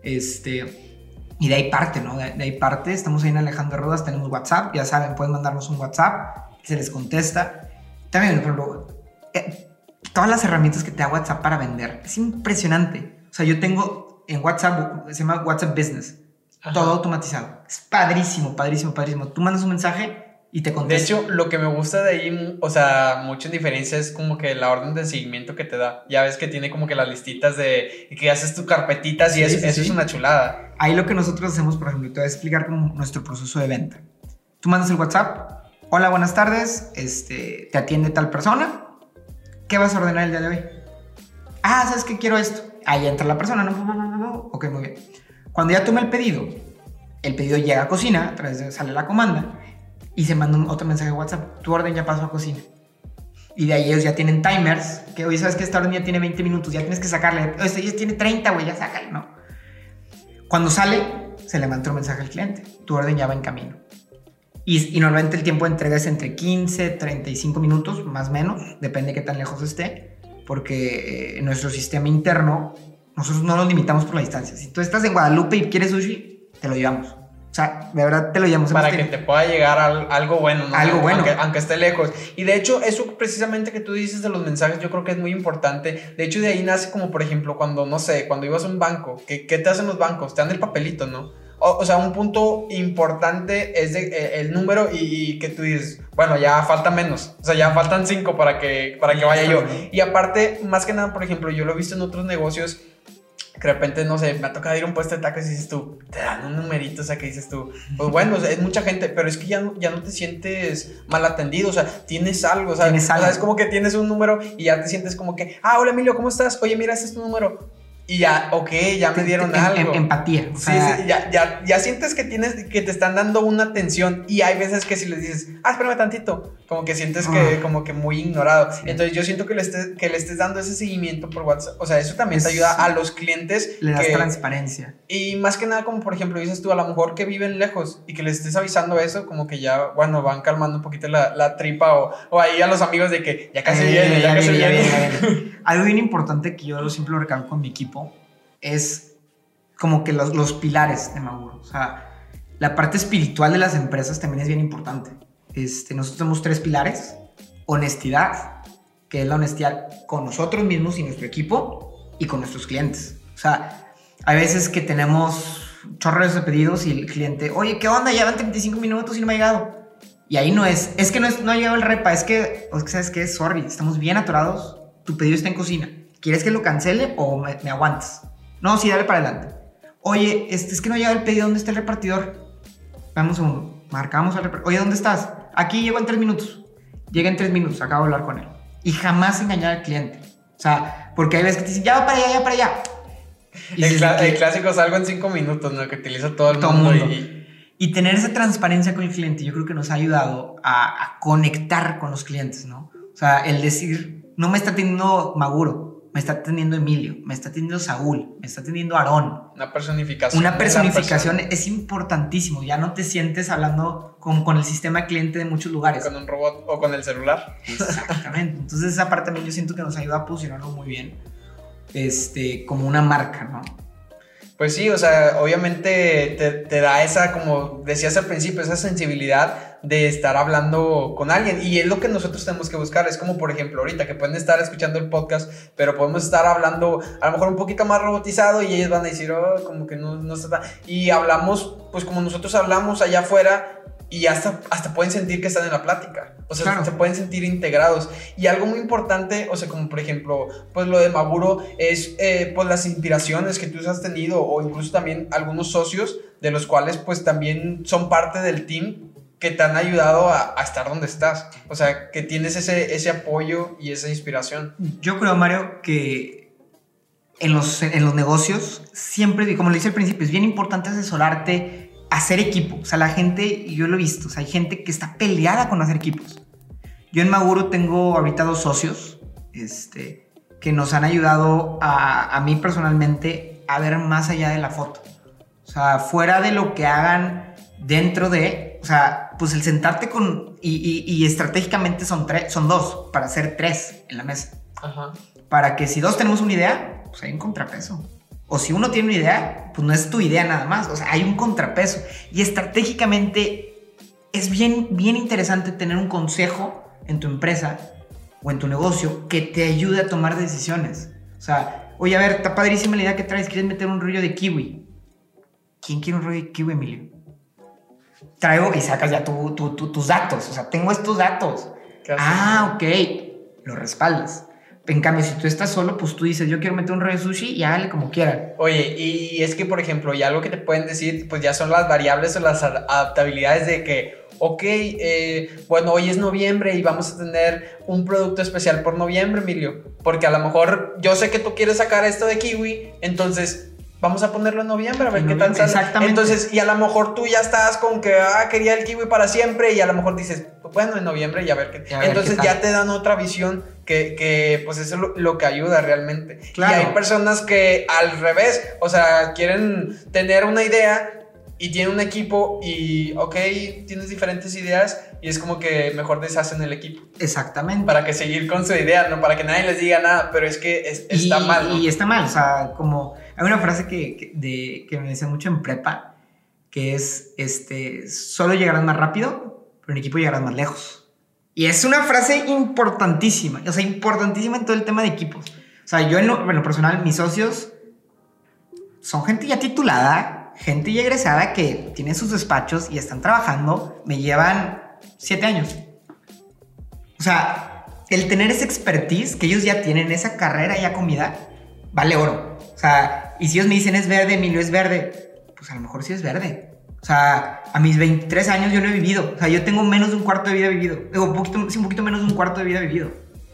Este, y de ahí parte, ¿no? De, de ahí parte. Estamos ahí en Alejandro Rodas, tenemos WhatsApp, ya saben, pueden mandarnos un WhatsApp, se les contesta. También, por ejemplo, eh, todas las herramientas que te da WhatsApp para vender. Es impresionante. O sea, yo tengo en WhatsApp, se llama WhatsApp Business. Ajá. Todo automatizado. Es padrísimo, padrísimo, padrísimo. Tú mandas un mensaje y te De contesta. hecho, lo que me gusta de ahí, o sea, mucho en diferencia es como que la orden de seguimiento que te da. Ya ves que tiene como que las listitas de que haces tus carpetitas y Sí, eso, sí, eso sí. es una chulada. Ahí lo que nosotros hacemos, por ejemplo, te voy a explicar como nuestro proceso de venta. Tú mandas el WhatsApp. Hola, buenas tardes. Este, te atiende tal persona. ¿Qué vas a ordenar el día de hoy? Ah, ¿sabes qué? Quiero esto. Ahí entra la persona. No, no, no, no, no. Ok, muy bien. Cuando ya toma el pedido, el pedido llega a cocina, a través de sale la comanda y se manda otro mensaje de WhatsApp. Tu orden ya pasó a cocina. Y de ahí ellos ya tienen timers, que hoy sabes que esta orden ya tiene 20 minutos, ya tienes que sacarle. Este ya tiene 30, güey, ya sácale, ¿no? Cuando sale, se le manda un mensaje al cliente. Tu orden ya va en camino. Y, y normalmente el tiempo de entrega es entre 15, 35 minutos, más o menos, depende de qué tan lejos esté, porque eh, en nuestro sistema interno nosotros no nos limitamos por la distancia. Si tú estás en Guadalupe y quieres sushi, te lo llevamos. O sea, de verdad te lo llevamos. Para que te pueda llegar al- algo bueno, ¿no? Algo bueno. Aunque, aunque esté lejos. Y de hecho, eso precisamente que tú dices de los mensajes, yo creo que es muy importante. De hecho, de ahí nace como, por ejemplo, cuando, no sé, cuando ibas a un banco, ¿qué, qué te hacen los bancos? Te dan el papelito, ¿no? O, o sea, un punto importante es de, eh, el número y, y que tú dices, bueno, ya falta menos. O sea, ya faltan cinco para que, para que vaya yo. Y aparte, más que nada, por ejemplo, yo lo he visto en otros negocios que de repente, no sé, me ha tocado ir a un puesto de tacos y dices tú, te dan un numerito, o sea, que dices tú, pues bueno, o sea, es mucha gente, pero es que ya no, ya no te sientes mal atendido, o sea, tienes algo, o sea, Tienes o sea, algo. es como que tienes un número y ya te sientes como que, ah, hola Emilio, ¿cómo estás? Oye, mira, este es tu número. Y ya, ok, ya me dieron Em- algo. em- empatía. O Sí, sea, sí, ya, ya, ya sientes que tienes, que te están dando una atención y hay veces que si les dices, ah, espérame tantito, como que sientes que, Ah. como que muy ignorado. Sí. Entonces yo siento que le, estés, que le estés dando ese seguimiento por WhatsApp, o sea, eso también te ayuda a los clientes. le das que- transparencia. Y más que nada, como por ejemplo dices tú, a lo mejor que viven lejos y que les estés avisando eso, como que ya, bueno, van calmando un poquito la, la tripa o, o ahí a los amigos de que ya casi Eh, viene, ya, casi viene, ya ya viene. Algo bien importante que yo siempre lo recalco con mi equipo es como que los, los pilares de Maguro. O sea, la parte espiritual de las empresas también es bien importante. Este, nosotros tenemos tres pilares. Honestidad, que es la honestidad con nosotros mismos y nuestro equipo y con nuestros clientes. O sea, hay veces que tenemos chorros de pedidos y el cliente, oye, ¿qué onda? Ya van 35 minutos y no me ha llegado. Y ahí no es, es que no, es, no ha llegado el repa, es que, ¿sabes qué? Sorry, estamos bien atorados, tu pedido está en cocina. ¿Quieres que lo cancele o me, me aguantas? No, sí, dale para adelante. Oye, este, es que no ha llegado el pedido, ¿dónde está el repartidor? Vamos a marcamos al repartidor. Oye, ¿dónde estás? Aquí llego en tres minutos. Llega en tres minutos, acabo de hablar con él. Y jamás engañar al cliente. O sea, porque hay veces que te dicen, ya va para allá, ya para allá. Y El, "¿Qué?". el clásico salgo en cinco minutos, ¿no? Que utiliza todo el Todo mundo. mundo. Y, Y tener esa transparencia con el cliente, yo creo que nos ha ayudado a, a conectar con los clientes, ¿no? O sea, el decir, no me está atendiendo Maguro, me está atendiendo Emilio, me está atendiendo Saúl, me está atendiendo Aarón. una personificación. Una personificación es importantísimo, ya no te sientes hablando con, con el sistema cliente de muchos lugares. Con un robot o con el celular. Exactamente. Entonces esa parte también yo siento que nos ayuda a posicionarlo muy bien, este, como una marca, ¿no? Pues sí, o sea, obviamente te, da esa, como decías al principio, esa sensibilidad de estar hablando con alguien. Y es lo que nosotros tenemos que buscar. Es como, por ejemplo, ahorita que pueden estar escuchando el podcast, pero podemos estar hablando a lo mejor un poquito más robotizado y ellos van a decir, oh, como que no, no está tan... Y hablamos, pues como nosotros hablamos allá afuera. Y hasta, hasta pueden sentir que están en la plática. O sea, Claro. se pueden sentir integrados. Y algo muy importante, o sea, como por ejemplo, pues lo de Maguro es eh, pues las inspiraciones que tú has tenido o incluso también algunos socios de los cuales pues también son parte del team que te han ayudado a, a estar donde estás. O sea, que tienes ese, ese apoyo y esa inspiración. Yo creo, Mario, que en los, en los negocios siempre, como lo dije al principio, es bien importante asesorarte, hacer equipo. O sea, la gente, y yo lo he visto, o sea, hay gente que está peleada con hacer equipos. Yo en Maguro tengo ahorita dos socios este, que nos han ayudado a, a mí personalmente a ver más allá de la foto. O sea, fuera de lo que hagan dentro de, o sea, pues el sentarte con, y, y, estratégicamente son, tres, son dos, para hacer tres en la mesa. Ajá. Para que si dos tenemos una idea, pues hay un contrapeso. O si uno tiene una idea, pues no es tu idea nada más, o sea, hay un contrapeso. Y estratégicamente es bien, bien interesante tener un consejo en tu empresa o en tu negocio que te ayude a tomar decisiones. O sea, oye, a ver, está padrísima la idea que traes, quieres meter un rollo de kiwi. ¿Quién quiere un rollo de kiwi, Emilio? Traigo y sacas ya tus datos. O sea, tengo estos datos. Ah, ok. Lo respaldas. En cambio, si tú estás solo, pues tú dices, yo quiero meter un rollo de sushi y hágale como quieran. Oye, y es que, por ejemplo, ya algo que te pueden decir, pues ya son las variables o las adaptabilidades de que, ok, eh, bueno, hoy es noviembre y vamos a tener un producto especial por noviembre, Emilio. Porque a lo mejor yo sé que tú quieres sacar esto de kiwi, entonces vamos a ponerlo en noviembre a ver qué tal sale. Exactamente. Entonces, y a lo mejor tú ya estás con que, ah, quería el kiwi para siempre y a lo mejor dices, bueno, en noviembre y a ver qué. Entonces ya te dan otra visión que, que pues eso es lo, que ayuda realmente. Claro. Y hay personas que al revés, o sea, quieren tener una idea y tienen un equipo y, ok, tienes diferentes ideas y es como que mejor deshacen el equipo. Exactamente. Para que seguir con su idea, no para que nadie les diga nada, pero es que está mal. Y está mal, o sea, como hay una frase que, de, que me dicen mucho en prepa, que es, este, solo llegarás más rápido, pero en equipo llegarás más lejos. Y es una frase importantísima, o sea, importantísima en todo el tema de equipos. O sea, yo en lo, personal, mis socios son gente ya titulada, gente ya egresada que tienen sus despachos y están trabajando, me llevan siete años. O sea, el tener esa expertise que ellos ya tienen, esa carrera ya comida, vale oro. O sea, y si ellos me dicen es verde, Emilio es verde, pues a lo mejor sí es verde. O sea, a mis 23 años yo no he vivido. O sea, yo tengo menos de un cuarto de vida vivido. Digo, un poquito, sí, un poquito menos de un cuarto de vida vivido.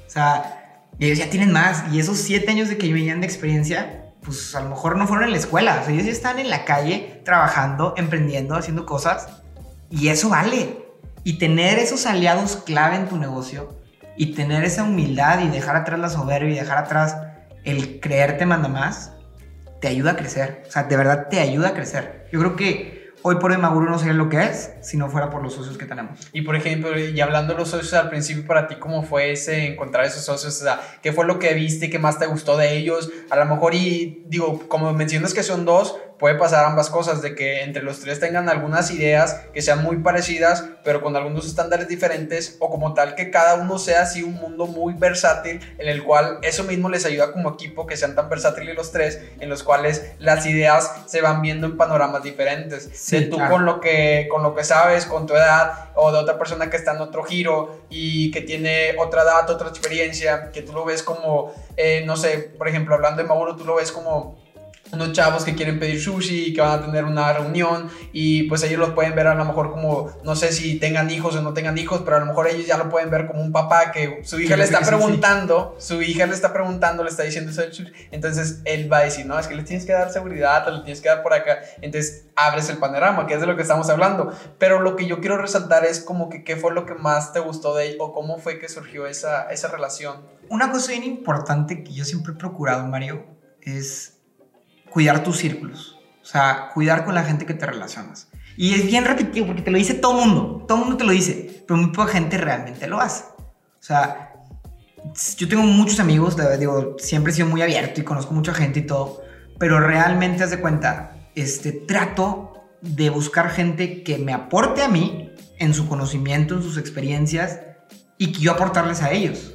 O sea, ellos ya tienen más. Y esos 7 años de que venían de experiencia, pues a lo mejor no fueron en la escuela. O sea, ellos ya están en la calle trabajando, emprendiendo, haciendo cosas. Y eso vale. Y tener esos aliados clave en tu negocio y tener esa humildad y dejar atrás la soberbia y dejar atrás el creerte manda más, te ayuda a crecer. O sea, de verdad te ayuda a crecer. Yo creo que hoy por hoy Maguro no sería lo que es si no fuera por los socios que tenemos. Y por ejemplo, y hablando de los socios al principio, para ti, ¿cómo fue ese encontrar esos socios? O sea, ¿qué fue lo que viste, qué más te gustó de ellos? A lo mejor, y digo, como mencionas que son dos, puede pasar ambas cosas, de que entre los tres tengan algunas ideas que sean muy parecidas, pero con algunos estándares diferentes, o como tal que cada uno sea así un mundo muy versátil, en el cual eso mismo les ayuda como equipo, que sean tan versátiles los tres, en los cuales las ideas se van viendo en panoramas diferentes. de tú con, lo que, con lo que sabes, con tu edad, o de otra persona que está en otro giro y que tiene otra edad, otra experiencia, que tú lo ves como, eh, no sé, por ejemplo, hablando de Mauro, tú lo ves como unos chavos que quieren pedir sushi y que van a tener una reunión y pues ellos los pueden ver a lo mejor como, no sé si tengan hijos o no tengan hijos, pero a lo mejor ellos ya lo pueden ver como un papá que su hija le está preguntando, su hija le está preguntando, le está diciendo eso sushi, entonces él va a decir, no, es que le tienes que dar seguridad, te lo tienes que dar por acá, entonces abres el panorama, que es de lo que estamos hablando, pero lo que yo quiero resaltar es como que qué fue lo que más te gustó de él o cómo fue que surgió esa, esa relación. Una cosa bien importante que yo siempre he procurado, Mario, es cuidar tus círculos. O sea, cuidar con la gente que te relacionas. Y es bien repetido porque te lo dice todo mundo. Todo mundo te lo dice, pero muy poca gente realmente lo hace. O sea, yo tengo muchos amigos, digo, siempre he sido muy abierto y conozco mucha gente y todo, pero realmente, haz de cuenta, este, trato de buscar gente que me aporte a mí en su conocimiento, en sus experiencias y que yo aportarles a ellos.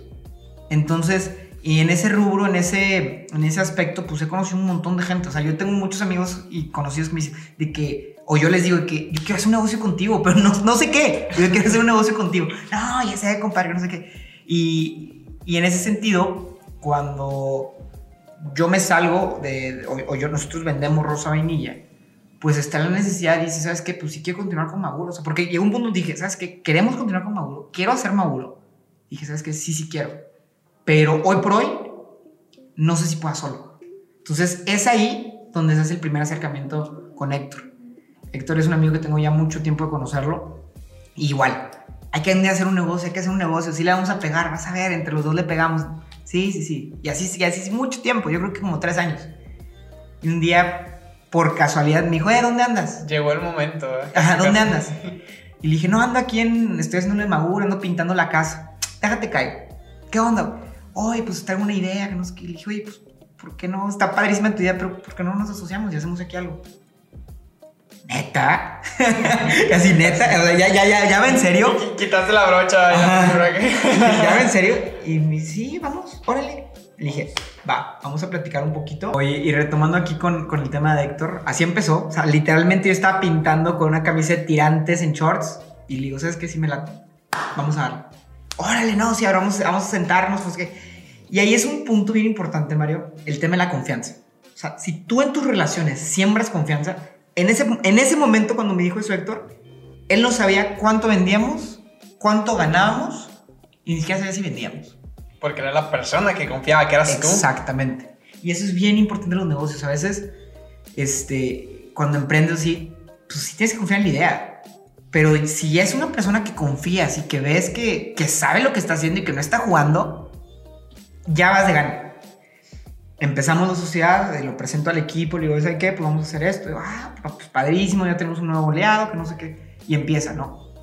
Entonces, y en ese rubro, en ese, en ese aspecto, pues he conocido un montón de gente. O sea, yo tengo muchos amigos y conocidos que me dicen de que, o yo les digo que yo quiero hacer un negocio contigo, pero no, no sé qué. Yo quiero hacer un negocio contigo. No, ya sé, compadre, no sé qué. Y, y en ese sentido, cuando yo me salgo de, o, yo, nosotros vendemos rosa vainilla, pues está la necesidad y dice, ¿sabes qué? Pues sí quiero continuar con Maguro. O sea, porque llegó un punto donde dije, ¿sabes qué? Queremos continuar con Maguro. Quiero hacer Maguro. dije, ¿sabes qué? Sí, sí quiero pero hoy por hoy, no sé si pueda solo. Entonces, es ahí donde se hace el primer acercamiento con Héctor. Héctor es un amigo que tengo ya mucho tiempo de conocerlo. igual, hay que hacer un negocio, hay que hacer un negocio. Sí le vamos a pegar, vas a ver, entre los dos le pegamos. Sí, sí, sí. Y así, y así mucho tiempo, yo creo que como tres años. Y un día, por casualidad, me dijo, eh, ¿dónde andas? Llegó el momento. ¿eh? Ajá, ¿dónde andas? Y le dije, no, ando aquí en, estoy haciendo una magura, ando pintando la casa. Déjate caer. ¿Qué onda? Oye, pues traigo una idea, que no sé qué. Le dije, oye, pues, ¿por qué no? Está padrísima tu idea, pero ¿por qué no nos asociamos y hacemos aquí algo? ¿Neta? Casi neta. O sea, ya, ya, ya, ya va en serio. Qu- Quitaste la brocha. ya, Ajá. por aquí. ¿Ya va en serio? Y me dice, sí, vamos, órale. Le dije, va, vamos a platicar un poquito. Oye, y retomando aquí con, con el tema de Héctor, así empezó. O sea, literalmente yo estaba pintando con una camisa de tirantes en shorts. Y le digo, ¿sabes qué? Sí me la... Vamos a darle. Órale, no, sí, ahora vamos, vamos a sentarnos, pues que... Y ahí es un punto bien importante, Mario, el tema de la confianza. O sea, si tú en tus relaciones siembras confianza, en ese, en ese momento cuando me dijo eso Héctor, él no sabía cuánto vendíamos, cuánto ganábamos y ni siquiera sabía si vendíamos. Porque era la persona que confiaba, que eras tú. Exactamente. Y eso es bien importante en los negocios. A veces, este, cuando emprendes, sí, pues sí tienes que confiar en la idea. Pero si es una persona que confías y que ves que, que sabe lo que está haciendo y que no está jugando, ya vas de gana. Empezamos la sociedad, eh, lo presento al equipo, le digo, ¿sabes qué? Pues vamos a hacer esto. Y digo, ah, pues padrísimo, ya tenemos un nuevo oleado, que no sé qué. Y empieza, ¿no?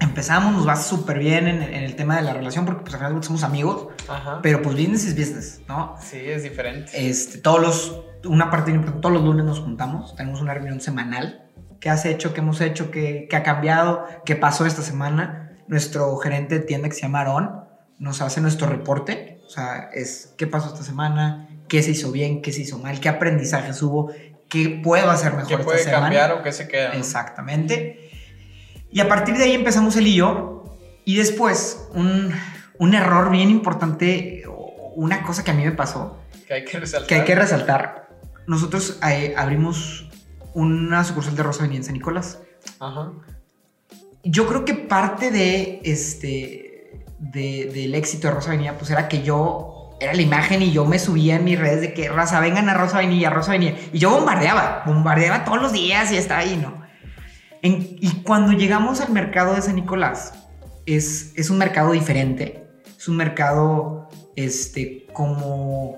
Empezamos, nos va súper bien en, en el tema de la relación, porque pues al final somos amigos, Ajá. pero pues business es business, ¿no? Sí, es diferente. Este, todos los, una parte todos los lunes nos juntamos, tenemos una reunión semanal. ¿Qué has hecho? ¿Qué hemos hecho? ¿Qué, qué ha cambiado? ¿Qué pasó esta semana? Nuestro gerente de tienda que se llama Aaron nos hace nuestro reporte. O sea, es qué pasó esta semana, qué se hizo bien, qué se hizo mal, qué aprendizajes hubo, qué puedo hacer mejor ¿Qué esta puede semana. cambiar o qué se queda? ¿no? Exactamente. Y a partir de ahí empezamos él y yo. Y después, un, un error bien importante, una cosa que a mí me pasó, Que hay que resaltar. que hay que resaltar. Nosotros eh, abrimos una sucursal de Rosa Avenida en San Nicolás. Ajá. Yo creo que parte de este de- del éxito de Rosa Avenida pues era que yo era la imagen y yo me subía en mis redes de que raza vengan a Rosa Avenida, Rosa Avenida y yo bombardeaba, bombardeaba todos los días y estaba ahí, ¿no? Y cuando llegamos al mercado de San Nicolás es, es un mercado diferente, es un mercado este como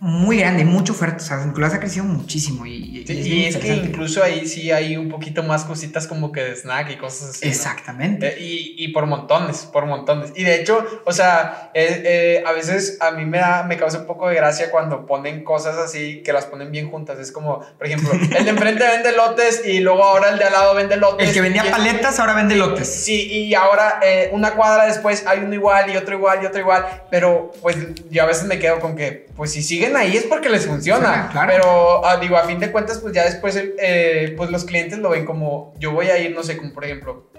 muy grande, mucha oferta, o sea, San Nicolás ha crecido muchísimo y, y- Sí, y es que incluso ahí sí hay un poquito más cositas como que de snack y cosas así. Exactamente. Eh, y, y por montones, por montones. Y de hecho, o sea, eh, eh, a veces a mí me, da, me causa un poco de gracia cuando ponen cosas así que las ponen bien juntas. Es como, por ejemplo, el de enfrente vende lotes y luego ahora el de al lado vende lotes. El que vendía paletas ahora vende lotes. Sí, y ahora eh, una cuadra después hay uno igual y otro igual y otro igual, pero pues yo a veces me quedo con que, pues si ahí es porque les funciona, Funciona, claro. pero ah, digo, a fin de cuentas, pues ya después eh, pues los clientes lo ven como, yo voy a ir, no sé, como por ejemplo,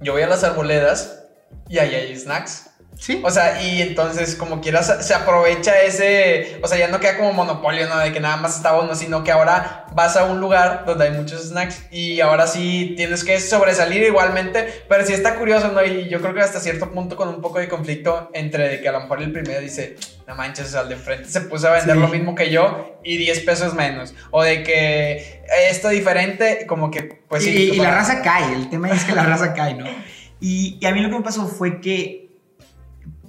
yo voy a las arboledas y ahí hay snacks. Sí. O sea, y entonces, como quieras, se aprovecha ese. O sea, ya no queda como monopolio, ¿no? De que nada más está uno, sino que ahora vas a un lugar donde hay muchos snacks y ahora sí tienes que sobresalir igualmente. Pero sí está curioso, ¿no? Y yo creo que hasta cierto punto con un poco de conflicto entre de que a lo mejor el primero dice, no manches, o sea, el de enfrente se puso a vender Sí. lo mismo que yo y 10 pesos menos. O de que esto diferente, como que, pues sí. y, la raza cae, el tema es que la raza cae, ¿no? Y, y a mí lo que me pasó fue que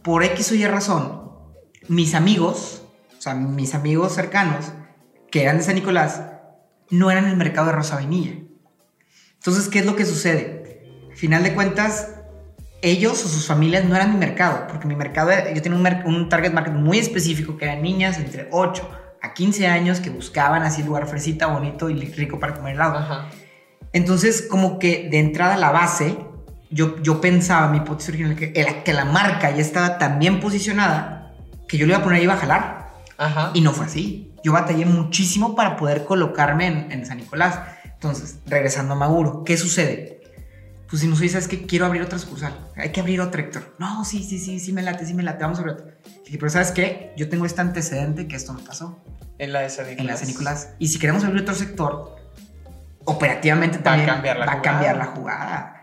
por X o Y razón, mis amigos, o sea, mis amigos cercanos, que eran de San Nicolás, no eran el mercado de Rosa Vainilla. Entonces, ¿qué es lo que sucede? Al final de cuentas, ellos o sus familias no eran mi mercado, porque mi mercado, era- yo tenía un, mer- un target market muy específico, que eran niñas entre 8 a 15 años que buscaban así lugar fresita, bonito y rico para comer helado. Ajá. Entonces, como que de entrada la base, yo, yo pensaba, mi hipótesis original, que, era que la marca ya estaba tan bien posicionada que yo le iba a poner ahí iba a jalar. Ajá. Y no fue así. Yo batallé muchísimo para poder colocarme en, en San Nicolás. Entonces, regresando a Maguro, ¿qué sucede? Pues si nos dices, que quiero abrir otra sucursal. Hay que abrir otra, Héctor. No, sí, sí, sí, sí me late, sí me late. Vamos a abrir otra. Dije, pero ¿sabes qué? Yo tengo este antecedente que esto me pasó En la de San Nicolás. en la San Nicolás. Y si queremos abrir otro sector, operativamente Va a también cambiar la va a jugada. cambiar la jugada.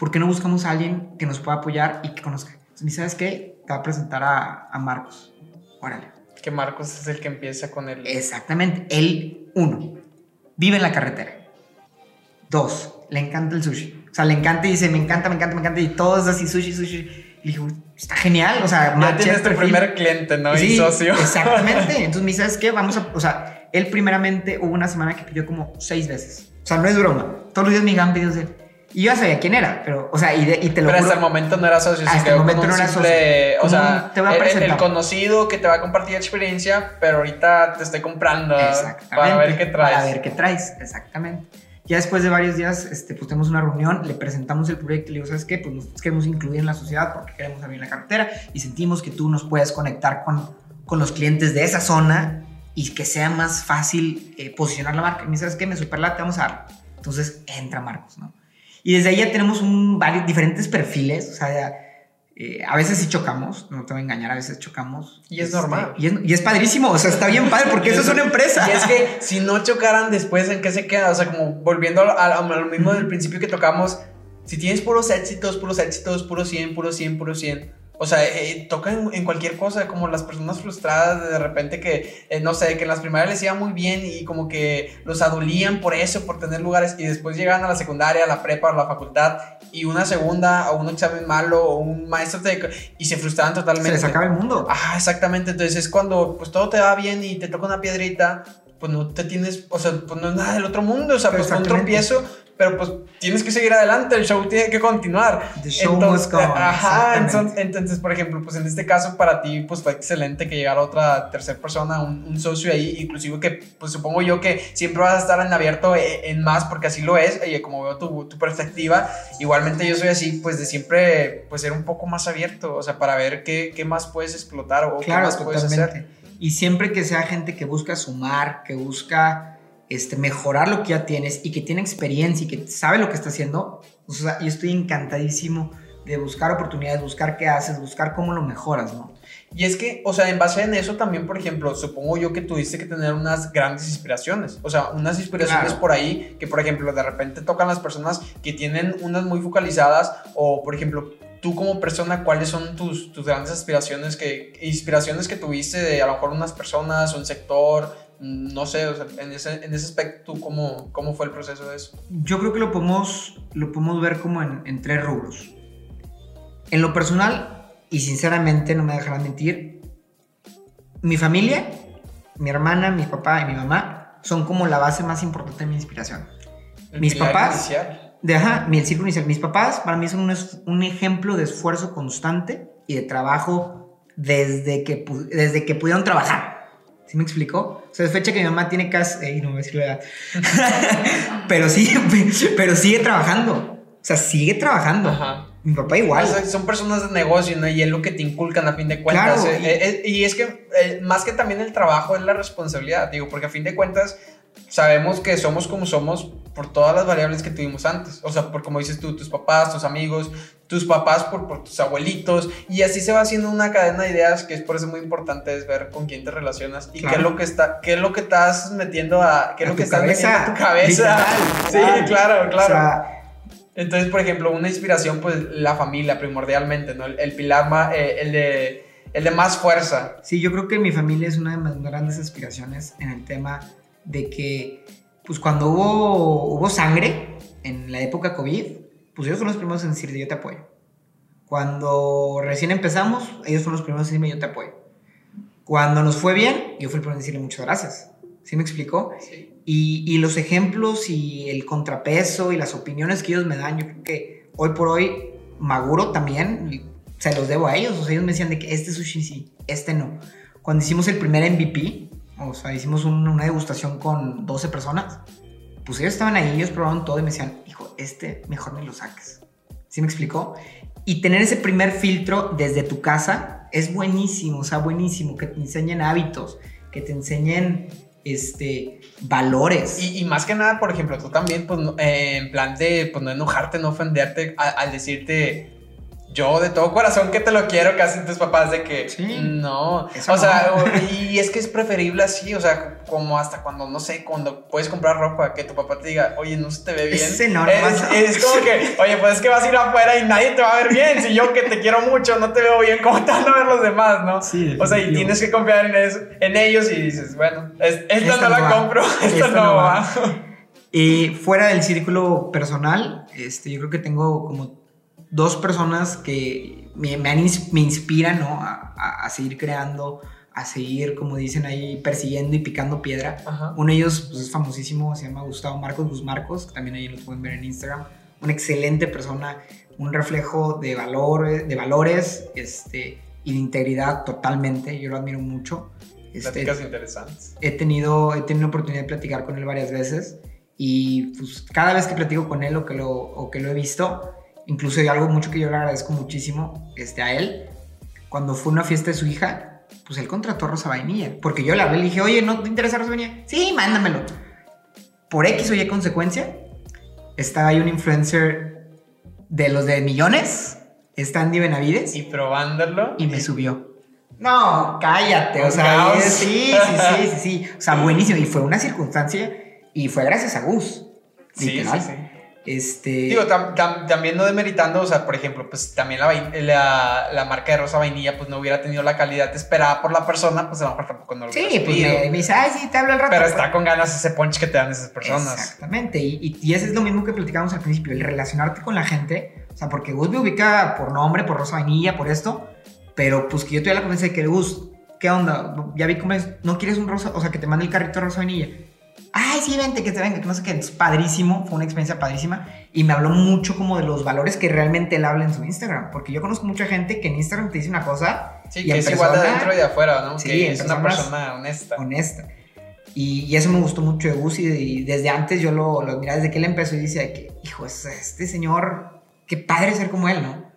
¿Por qué no buscamos a alguien que nos pueda apoyar y que conozca? ¿Y sabes qué? Te va a presentar a, a Marcos. Órale. Que Marcos es el que empieza con el. Exactamente. Él, uno, vive en la carretera. Dos, le encanta el sushi. O sea, le encanta y dice, me encanta, me encanta, me encanta. Y todo es así, sushi, sushi. Y le digo, está genial. O sea, Ya tienes el tu perfil. primer cliente, ¿no? Sí, y socio. Exactamente. Entonces me dice, ¿sabes qué? Vamos a, o sea, él primeramente hubo una semana que pidió como seis veces. O sea, no es broma. Todos los días me llegaban pedidos de él. Y yo sabía quién era, pero, o sea, y, de- y te lo Pero juro. hasta el momento no era socio, Hasta se el momento no era simple, socio. o sea, Como te voy a el- el, conocido que te va a compartir experiencia, pero ahorita te estoy comprando Exactamente. para ver qué traes. Para ver qué traes, exactamente. Ya después de varios días, este, pues tenemos una reunión, le presentamos el proyecto y le digo, ¿sabes qué? Pues nos queremos incluir en la sociedad porque queremos abrir la carretera y sentimos que tú nos puedes conectar con, con los clientes de esa zona y que sea más fácil eh, posicionar la marca. Y me dice, ¿sabes qué? Me superlate, vamos a dar. Entonces entra Marcos, ¿no? Y desde ahí ya tenemos un, varios, diferentes perfiles, o sea, eh, a veces sí chocamos, no te voy a engañar, a veces chocamos. Y es Este, normal. Y es, y es padrísimo, o sea, está bien padre porque eso es una empresa. Y es que si no chocaran después, ¿en qué se queda? O sea, como volviendo a, a- a lo mismo del principio que tocamos, si tienes puros éxitos, puros éxitos, puro 100, puro 100, puro 100. O sea, eh, toca en, en cualquier cosa, como las personas frustradas de, repente que, eh, no sé, que en las primarias les iba muy bien y como que los adulían por eso, por tener lugares y después llegan a la secundaria, a la prepa, a la facultad y una segunda o un examen malo o un maestro te, y se frustraban totalmente. Se les acaba el mundo. Ah, exactamente. Entonces es cuando pues todo te va bien y te toca una piedrita, pues no te tienes, o sea, pues no es nada del otro mundo, o sea, pues un tropiezo, pero pues tienes que seguir adelante, el show tiene que continuar. The show must go on, Ajá, entonces, entonces, por ejemplo, pues en este caso para ti pues fue excelente que llegara otra tercera persona, un, un socio ahí, inclusive que pues supongo yo que siempre vas a estar en abierto eh, en más porque así lo es, y como veo tu, tu perspectiva, igualmente yo soy así pues de siempre pues ser un poco más abierto, o sea, para ver qué, qué más puedes explotar o qué Claro, más puedes hacer. totalmente. Y siempre que sea gente que busca sumar, que busca este, mejorar lo que ya tienes y que tiene experiencia y que sabe lo que está haciendo, o sea, yo estoy encantadísimo de buscar oportunidades, buscar qué haces, buscar cómo lo mejoras, ¿no? Y es que, o sea, en base en eso también, por ejemplo, supongo yo que tuviste que tener unas grandes inspiraciones. O sea, unas inspiraciones Claro. por ahí que, por ejemplo, de repente tocan las personas que tienen unas muy focalizadas o, por ejemplo, tú como persona, ¿cuáles son tus, tus grandes aspiraciones que, inspiraciones que tuviste de a lo mejor unas personas, un sector? No sé, o sea, en ese, en ese aspecto, ¿tú cómo, ¿cómo fue el proceso de eso? Yo creo que lo podemos, lo podemos ver como en, en tres rubros. En lo personal, y sinceramente no me dejarán mentir, mi familia, mi hermana, mi papá y mi mamá son como la base más importante de mi inspiración. El Mis papás. inicial. De, ajá, mi el círculo inicial. Mis papás para mí son un, un ejemplo de esfuerzo constante y de trabajo desde que, desde que pudieron trabajar. ¿Sí me explicó? O sea, es fecha que mi mamá tiene casi... Ey, no voy a decir la edad. pero, sí, pero sigue trabajando. O sea, sigue trabajando. Ajá. Mi papá igual. O sea, son personas de negocio, ¿no? Y es lo que te inculcan a fin de cuentas. Claro, Eh, y- eh, eh, y, es que eh, más que también el trabajo es la responsabilidad, digo, porque a fin de cuentas sabemos que somos como somos por todas las variables que tuvimos antes. O sea, por como dices tú, tus papás, tus amigos, tus papás por, por tus abuelitos. Y así se va haciendo una cadena de ideas que es por eso muy importante es ver con quién te relacionas y qué es Claro. lo que está, qué es lo que estás metiendo a, qué es A lo que estás metiendo cabeza. a tu cabeza. Literal, sí, literal. claro, claro. O sea, Entonces, por ejemplo, una inspiración, pues la familia primordialmente, ¿no? El, el pilar más, eh, el, de, el de más fuerza. Sí, yo creo que mi familia es una de mis grandes aspiraciones en el tema de que, pues cuando hubo, hubo sangre en la época COVID, pues ellos fueron los primeros en decir yo te apoyo. Cuando recién empezamos, ellos fueron los primeros en decirme yo te apoyo. Cuando nos fue bien, yo fui el primero en decirle muchas gracias. ¿Sí me explicó? Y, y los ejemplos y el contrapeso y las opiniones que ellos me dan, yo creo que hoy por hoy, Maguro también, se los debo a ellos. O sea, ellos me decían de que este sushi sí, este no. Cuando hicimos el primer MVP, o sea, hicimos un- una degustación con 12 personas, pues ellos estaban ahí, ellos probaron todo y me decían, hijo, este mejor me lo saques. ¿Sí me explicó? Y tener ese primer filtro desde tu casa es buenísimo, o sea, buenísimo, que te enseñen hábitos, que te enseñen este, valores. Y, más que nada, por ejemplo, tú también, pues, eh, en plan de, pues, no enojarte, no ofenderte al decirte, yo de todo corazón que te lo quiero, casi tus papás de que, Sí. no, o sea, no. y es que es preferible así, o sea, como hasta cuando, no sé, cuando puedes comprar ropa, que tu papá te diga, oye, no se te ve bien. Es, pasa. es como que, oye, pues es que vas a ir afuera y nadie te va a ver bien, si yo que te quiero mucho no te veo bien, ¿cómo te van a ver los demás, no? Sí, o sea, y tienes que confiar en, eso, en ellos y dices, bueno, es- esta, Esta no no la va. compro, esta, no va. va. Y fuera del círculo personal, este, yo creo que tengo como dos personas que me, me han me inspiran ¿no? a, a- a seguir creando, a seguir, como dicen ahí, persiguiendo y picando piedra. Ajá. Uno de ellos pues, es famosísimo, se llama Gustavo Marcos Guzmarcos, que también ahí lo pueden ver en Instagram. Una excelente persona, un reflejo de, valores de valores este, y de integridad totalmente. Yo lo admiro mucho. Este, interesantes. he tenido, he tenido la oportunidad de platicar con él varias veces y pues cada vez que platico con él o que lo, o que lo he visto, incluso hay algo mucho que yo le agradezco muchísimo este, a él, cuando fue una fiesta de su hija, pues él contrató a Rosa Vainilla, porque yo la hablé y le dije, oye, ¿no te interesa Rosa Vainilla? Sí, mándamelo. Por X o Y consecuencia, estaba ahí un influencer de los de millones, está Andy Benavides, Y probándolo. y me subió. No, cállate, o sea, caos. sí, sí, sí, sí, sí, o sea, buenísimo, y fue una circunstancia, y fue gracias a Gus, Sí, literal. sí, sí. Este, Digo, tam- tam- también no demeritando, o sea, por ejemplo, pues también la, vain- la, la marca de Rosa Vainilla pues no hubiera tenido la calidad esperada por la persona, pues a lo mejor tampoco no lo sí, pues me, me dice, ay, sí, te hablo al rato. Pero pues. está con ganas ese punch que te dan esas personas. Exactamente, y, y, y eso es lo mismo que platicábamos al principio, el relacionarte con la gente, o sea, porque Gus me ubica por nombre, por Rosa Vainilla, por esto, pero pues que yo tuve la confianza de que Gus, ¿qué onda? Ya vi cómo es, ¿no quieres un rosa? O sea, que te mande el carrito de Rosa Vainilla. Ay, sí, vente, que te venga, que no sé qué, es padrísimo, fue una experiencia padrísima, y me habló mucho como de los valores que realmente él habla en su Instagram, porque yo conozco mucha gente que en Instagram te dice una cosa Sí, y que es igual de persona- adentro y de afuera, ¿no? Sí, que es una persona honesta. honesta. Y, y eso me gustó mucho de Gus y, de- y desde antes yo lo, lo admiraba, desde que él empezó y decía que, hijo, es- este señor, qué padre ser como él, ¿no?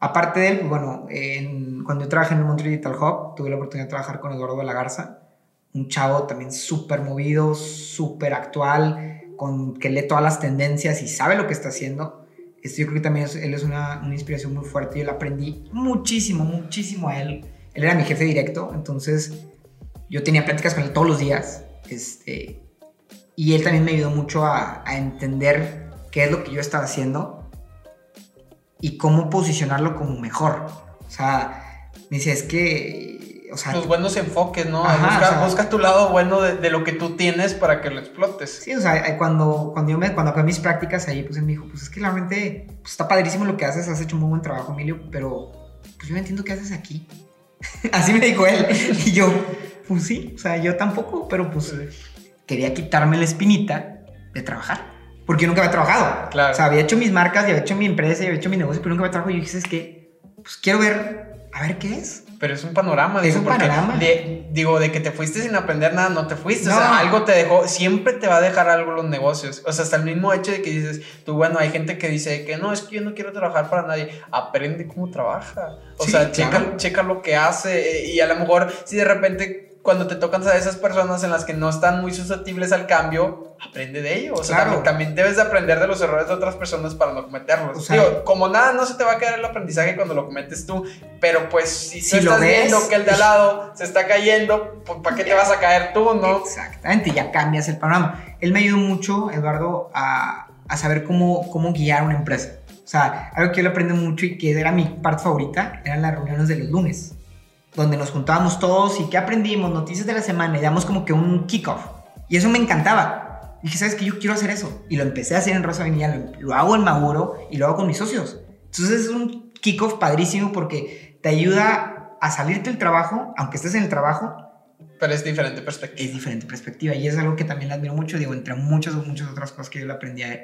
Aparte de él, pues bueno, en- cuando yo trabajé en el Montreal Digital Hub, tuve la oportunidad de trabajar con Eduardo de la Garza, un chavo también súper movido, súper actual, con, que lee todas las tendencias y sabe lo que está haciendo. Esto yo creo que también es- él es una, una inspiración muy fuerte. Yo le aprendí muchísimo, muchísimo a él. Él era mi jefe directo, entonces yo tenía pláticas con él todos los días. Este, y él también me ayudó mucho a, a entender qué es lo que yo estaba haciendo y cómo posicionarlo como mejor. O sea, me decía, es que, o sea, Los buenos enfoques, ¿no? Ajá, busca, o sea- busca tu lado bueno de, de lo que tú tienes para que lo explotes. Sí, o sea, eh, cuando, cuando yo me, cuando acabé mis prácticas ahí, pues él me dijo, pues es que realmente pues, está padrísimo lo que haces, has hecho muy buen trabajo, Emilio, pero pues yo no entiendo qué haces aquí. Así me dijo él. Y yo, pues sí, o sea, yo tampoco, pero pues quería quitarme la espinita de trabajar. Porque yo nunca había trabajado. Claro. O sea, había hecho mis marcas, y había hecho mi empresa, y había hecho mi negocio, pero nunca había trabajado. Y yo dije, es que, pues quiero ver, a ver qué es. Pero es un panorama, Es digo, un porque panorama. de- digo, de que te fuiste sin aprender nada, no te fuiste. O sea, algo te dejó, siempre te va a dejar algo los negocios. O sea, hasta el mismo hecho de que dices, tú, bueno, hay gente que dice que no, es que yo no quiero trabajar para nadie. Aprende cómo trabaja. O Sí, sea, checa, claro. checa lo que hace. eh, Y a lo mejor, si de repente cuando te tocan a esas personas en las que no están muy susceptibles al cambio, aprende de ello. O sea, Claro. también, también debes de aprender de los errores de otras personas para no cometerlos. O sea- Digo, como nada, no se te va a quedar el aprendizaje cuando lo cometes tú, pero pues si, Si tú lo estás ves- viendo que el de al lado se está cayendo, pues ¿para qué te vas a caer tú, no? Exactamente, ya cambias el panorama. Él me ayudó mucho, Eduardo, a, a saber cómo, cómo guiar una empresa. O sea, algo que yo le aprendí mucho y que era mi parte favorita eran las reuniones de los lunes, donde nos juntábamos todos y qué aprendimos, noticias de la semana y damos como que un kickoff. Y eso me encantaba. Y dije, ¿sabes qué? Yo quiero hacer eso. Y lo empecé a hacer en Rosa Avenida, lo, lo hago en Maguro y lo hago con mis socios. Entonces es un kickoff padrísimo porque te ayuda a salirte del trabajo, aunque estés en el trabajo, Pero es diferente perspectiva. es diferente perspectiva y es algo que también admiro mucho, digo, entre muchas muchas otras cosas que yo le aprendí a él.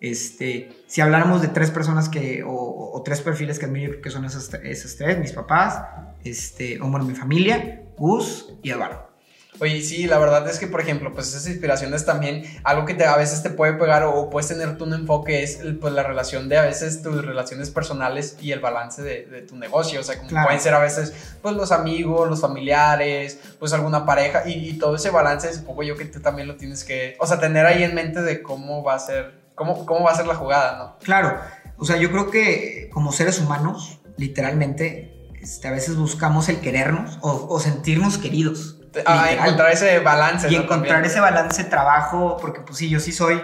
Este, si habláramos de tres personas que, o, o tres perfiles que admiro, que son esas, esas tres, mis papás, este, o bueno, mi familia, Gus y Eduardo. Oye, sí, la verdad es que, por ejemplo, pues esas inspiraciones también, algo que te, a veces te puede pegar o puedes tener tú un enfoque es el, pues la relación de a veces tus relaciones personales y el balance de, de tu negocio, o sea, como Claro. pueden ser a veces pues los amigos, los familiares, pues alguna pareja y, y todo ese balance supongo yo que tú también lo tienes que, o sea, tener ahí en mente de cómo va a ser, cómo, cómo va a ser la jugada, ¿no? Claro, o sea, yo creo que como seres humanos, literalmente, este, a veces buscamos el querernos o, o sentirnos queridos. A literal. encontrar ese balance. y ¿no? encontrar También. ese balance trabajo, porque pues sí, yo sí soy,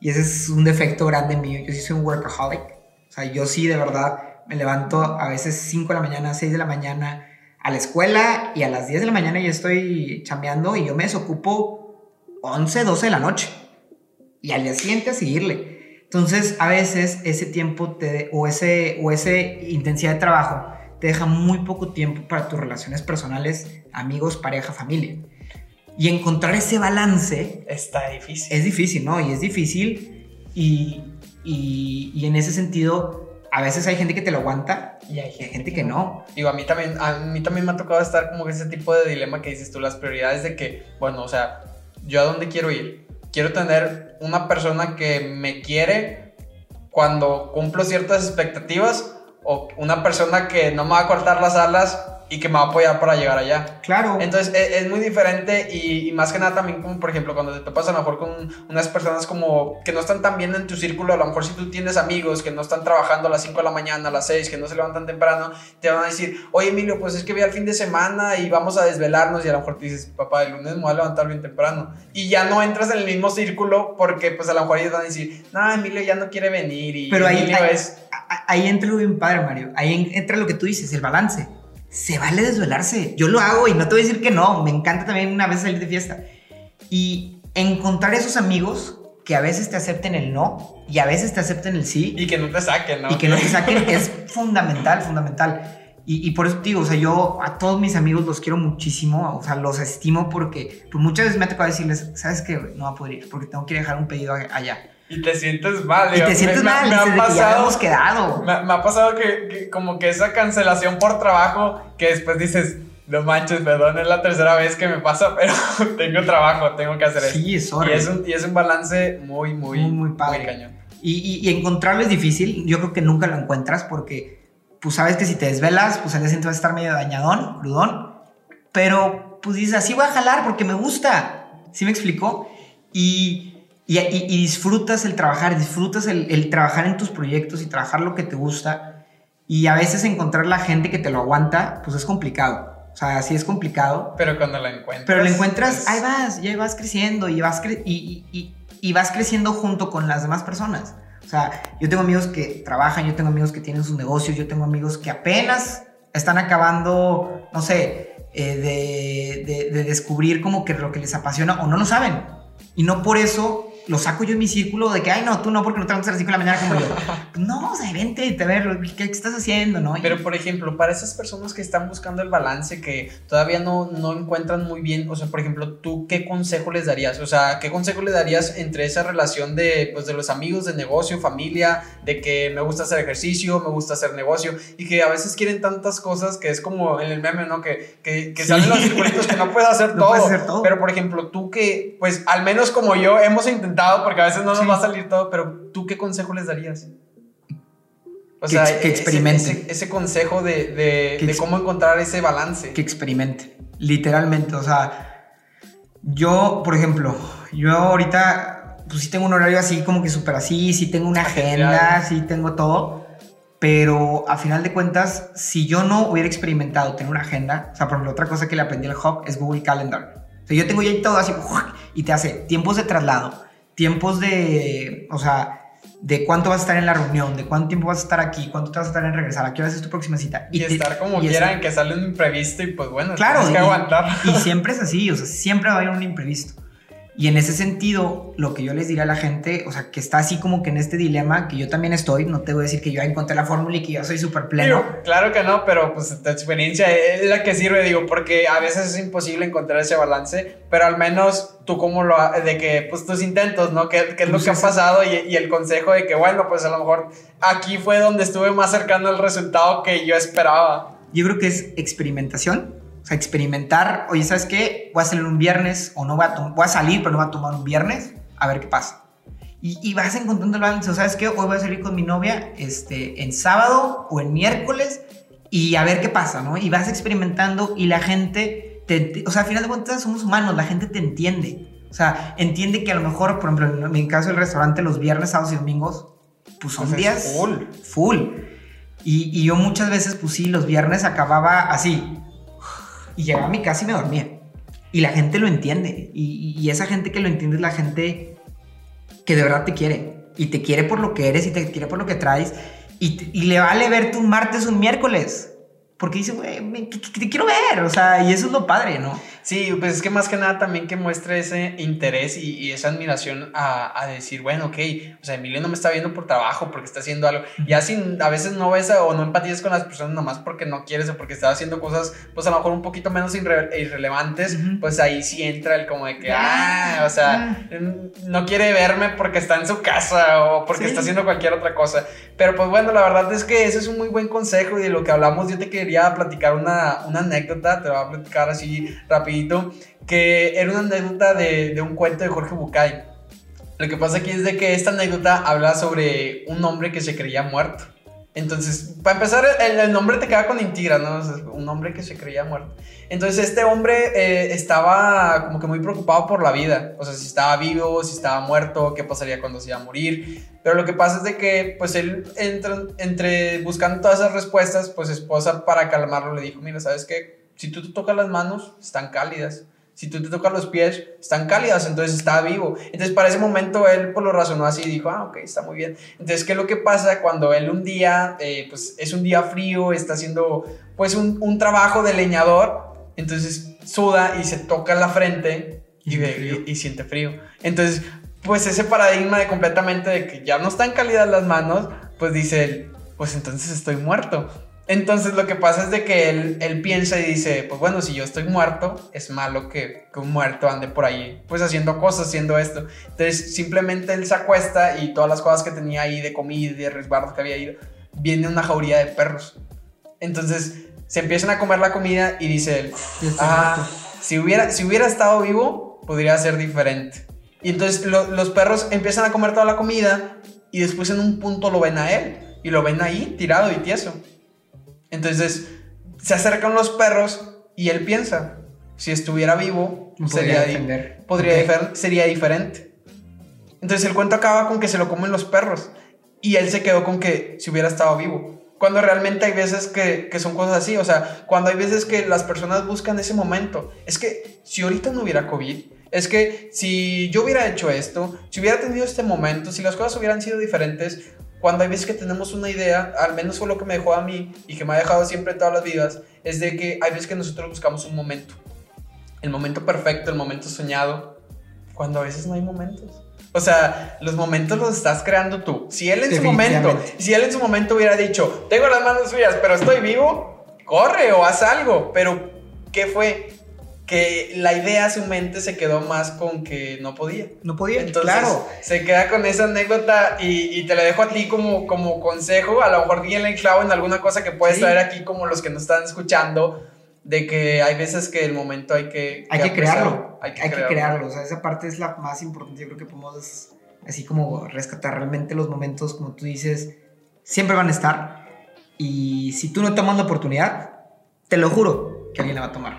y ese es un defecto grande mío, yo sí soy un workaholic, o sea, yo sí de verdad me levanto a veces 5 de la mañana, 6 de la mañana a la escuela y a las 10 de la mañana ya estoy chambeando y yo me desocupo 11, 12 de la noche y al día siguiente a seguirle. Entonces, a veces ese tiempo te, o, ese, o ese intensidad de trabajo te deja muy poco tiempo para tus relaciones personales, amigos, pareja, familia. Y encontrar ese balance Está difícil. es difícil, ¿no? Y es difícil y, y, y en ese sentido, a veces hay gente que te lo aguanta y hay gente que no. Digo, a mí también, a mí también me ha tocado estar como que ese tipo de dilema que dices tú, las prioridades de que, bueno, o sea, yo a dónde quiero ir. Quiero tener una persona que me quiere cuando cumplo ciertas expectativas o una persona que no me va a cortar las alas y que me va a apoyar para llegar allá. Claro. Entonces e- es, muy diferente y, y más que nada también como por ejemplo cuando te topas a lo mejor con unas personas como que no están tan bien en tu círculo, a lo mejor si tú tienes amigos que no están trabajando a las 5 de la mañana, a las 6, que no se levantan temprano, te van a decir, oye Emilio, pues es que voy al fin de semana y vamos a desvelarnos y a lo mejor te dices, papá, el lunes me voy a levantar bien temprano. Y ya no entras en el mismo círculo porque pues a lo mejor ellos van a decir, no, Emilio ya no quiere venir y Pero ahí, Emilio ahí, es... ahí entra lo bien padre, Mario. Ahí en- entra lo que tú dices, el balance. Se vale desvelarse. Yo lo hago y no te voy a decir que no. Me encanta también una vez salir de fiesta. Y encontrar esos amigos que a veces te acepten el no y a veces te acepten el sí Y que no te saquen, ¿no? y que no te saquen es fundamental, fundamental. Y, y por eso te digo, o sea, yo a todos mis amigos los quiero muchísimo, o sea, los estimo porque pues, muchas veces me ha tocado decirles, ¿sabes qué? No va a poder ir porque tengo que dejar un pedido allá. Y te sientes mal. Y te sientes me- mal, me ha que ya pasado- habíamos quedado. Me, me ha pasado que, que como que esa cancelación por trabajo, que después dices, no manches, perdón, es la tercera vez que me pasa, pero tengo trabajo, tengo que hacer eso. Sí, es Y es, un, y es un balance muy, muy, Muy, muy padre. cañón. Y, y- y encontrarlo es difícil. Yo creo que nunca lo encuentras porque, pues sabes que si te desvelas, pues al día siguiente vas a estar medio dañadón, crudón. Pero, pues dices, así voy a jalar porque me gusta. ¿Sí me explicó? Y, y, y- y disfrutas el trabajar, disfrutas el, el trabajar en tus proyectos y trabajar lo que te gusta. Y a veces encontrar la gente que te lo aguanta, pues es complicado. O sea, sí es complicado. Pero cuando la encuentras. Pero lo encuentras, es- ahí vas, y ahí vas creciendo y vas, cre- y, y- y- y vas creciendo junto con las demás personas. O sea, yo tengo amigos que trabajan, yo tengo amigos que tienen sus negocios, yo tengo amigos que apenas están acabando, no sé, eh, de, de- de descubrir como que lo que les apasiona o no lo saben. Y no por eso lo saco yo en mi círculo de que, ay, no, tú no, porque no te levantas a las 5 de la mañana como yo. no, o sea, vente, a ver, ¿qué, qué estás haciendo, no? Pero, por ejemplo, para esas personas que están buscando el balance, que todavía no, no encuentran muy bien, o sea, por ejemplo, ¿tú qué consejo les darías? O sea, ¿qué consejo le darías entre esa relación de, pues, de los amigos, de negocio, familia, de que me gusta hacer ejercicio, me gusta hacer negocio, y que a veces quieren tantas cosas que es como en el meme, ¿no? Que, que, que Sí. salen los circulitos que no puedes hacer No todo. puedes hacer todo. Pero, por ejemplo, tú que, pues, al menos como yo, hemos intentado, porque a veces no nos Sí. va a salir todo, pero ¿tú qué consejo les darías? O Que sea, ex- que ese- experimenten. Ese, ese consejo de, de, cómo encontrar ese balance. que experimente, literalmente. O sea, yo, por ejemplo, yo ahorita, pues sí tengo un horario así como que súper así, sí tengo una agenda, sí tengo todo, pero a final de cuentas, si yo no hubiera experimentado tener una agenda, o sea, por ejemplo, otra cosa que le aprendí al Hub es Google Calendar. O sea, yo tengo ya todo así, y te hace tiempos de traslado, tiempos de, o sea, de cuánto vas a estar en la reunión, de cuánto tiempo vas a estar aquí, cuánto te vas a estar en regresar, a qué hora es tu próxima cita. y, te- estar como y quieran, estar- que sale un imprevisto y pues bueno, Claro, tienes que aguantar. Y siempre es así, o sea, siempre va a haber un imprevisto. Y en ese sentido, lo que yo les diría a la gente, o sea, que está así como que en este dilema, que yo también estoy, no te voy a decir que yo encontré la fórmula y que yo soy súper pleno. Digo, claro que no, pero pues tu experiencia es la que sirve, digo, porque a veces es imposible encontrar ese balance, pero al menos tú como lo, de que, pues tus intentos, ¿no? ¿Qué, qué es lo Pues que ha pasado? Y, y el consejo de que, bueno, pues a lo mejor aquí fue donde estuve más cercano al resultado que yo esperaba. Yo creo que es experimentación, o sea, experimentar, oye, ¿sabes qué? Voy a salir un viernes o no voy a, voy a salir, pero no voy a tomar un viernes, a ver qué pasa. Y, y vas encontrando el balance, o ¿sabes qué? Hoy voy a salir con mi novia este, en sábado o en miércoles y a ver qué pasa, ¿no? Y vas experimentando y la gente, te, te- o sea, al final de cuentas somos humanos, la gente te entiende. O sea, entiende que a lo mejor, por ejemplo, en mi caso el restaurante los viernes, sábados y domingos, pues son Pues es días full. full. Y, y yo muchas veces, pues sí, los viernes acababa así. Y llegaba a mi casa y me dormía. Y la gente lo entiende. Y, y- esa gente que lo entiende es la gente que de verdad te quiere. Y te quiere por lo que eres y te quiere por lo que traes. Y, te- y le vale verte un martes un miércoles. Porque dice, güey, que te quiero ver. O sea, y eso es lo padre, ¿no? Sí, pues es que más que nada también que muestre ese interés y, y esa admiración a, a, decir, bueno, ok, o sea, Emilio no me está viendo por trabajo, porque está haciendo algo. Y así a veces no ves o no empatizas con las personas nomás porque no quieres o porque estás haciendo cosas, pues a lo mejor un poquito menos irre irrelevantes, pues ahí sí entra el como de que, ah, o sea, no quiere verme porque está en su casa o porque está haciendo cualquier otra cosa. Pero pues bueno, la verdad es que ese es un muy buen consejo y de lo que hablamos yo te quería platicar una, una anécdota, te voy a platicar así rapidito, que era una anécdota de, de un cuento de Jorge Bucay. Lo que pasa aquí es de que esta anécdota habla sobre un hombre que se creía muerto. Entonces, para empezar, el, nombre te queda con Intigra, ¿no? un hombre que se creía muerto. Entonces, este hombre eh, estaba como que muy preocupado por la vida. O sea, si estaba vivo, si estaba muerto, qué pasaría cuando se iba a morir. Pero lo que pasa es de que, pues, él, entre, entre buscando todas esas respuestas, pues, esposa, para calmarlo, le dijo, mira, ¿sabes qué? Si tú te tocas las manos, están cálidas si tú te tocas los pies, están cálidas, entonces está vivo. Entonces, para ese momento, él pues lo razonó así y dijo, ah, ok, está muy bien. Entonces, ¿qué es lo que pasa cuando él un día, eh, pues es un día frío, está haciendo pues un, un, trabajo de leñador, entonces suda y se toca la frente y, y, y, siente frío. Entonces, pues ese paradigma de completamente de que ya no están cálidas las manos, pues dice él, pues entonces estoy muerto. Entonces lo que pasa es de que él, él, piensa y dice, pues bueno, si yo estoy muerto, es malo que, que, un muerto ande por ahí, pues haciendo cosas, haciendo esto. Entonces simplemente él se acuesta y todas las cosas que tenía ahí de comida y de resguardos que había ido, viene una jauría de perros. Entonces se empiezan a comer la comida y dice él, ah, si hubiera, si hubiera estado vivo, podría ser diferente. Y entonces lo, los perros empiezan a comer toda la comida y después en un punto lo ven a él y lo ven ahí tirado y tieso. Entonces se acercan los perros y él piensa, si estuviera vivo, sería, defender. podría sería diferente. Entonces el cuento acaba con que se lo comen los perros y él se quedó con que si hubiera estado vivo. Cuando realmente hay veces que, que, son cosas así, o sea, cuando hay veces que las personas buscan ese momento, es que si ahorita no hubiera COVID, es que si yo hubiera hecho esto, si hubiera tenido este momento, si las cosas hubieran sido diferentes, cuando hay veces que tenemos una idea, al menos fue lo que me dejó a mí y que me ha dejado siempre en todas las vidas, es de que hay veces que nosotros buscamos un momento. El momento perfecto, el momento soñado, cuando a veces no hay momentos. O sea, los momentos los estás creando tú. Si él en su momento, si él en su momento hubiera dicho, tengo las manos suyas, pero estoy vivo, corre o haz algo. Pero, ¿qué fue? Que la idea, su mente se quedó más con que no podía. No podía, Entonces, claro. Se queda con esa anécdota y, y, te la dejo a ti como, como consejo. A lo mejor díganle el clavo en alguna cosa que puedes sí. traer aquí, como los que nos están escuchando, de que hay veces que el momento hay que. Hay que, que crearlo. Hay, que, hay crearlo. que, crearlo. O sea, esa parte es la más importante. Yo creo que podemos, así como rescatar realmente los momentos, como tú dices, siempre van a estar. Y si tú no tomas la oportunidad, te lo juro que alguien la va a tomar.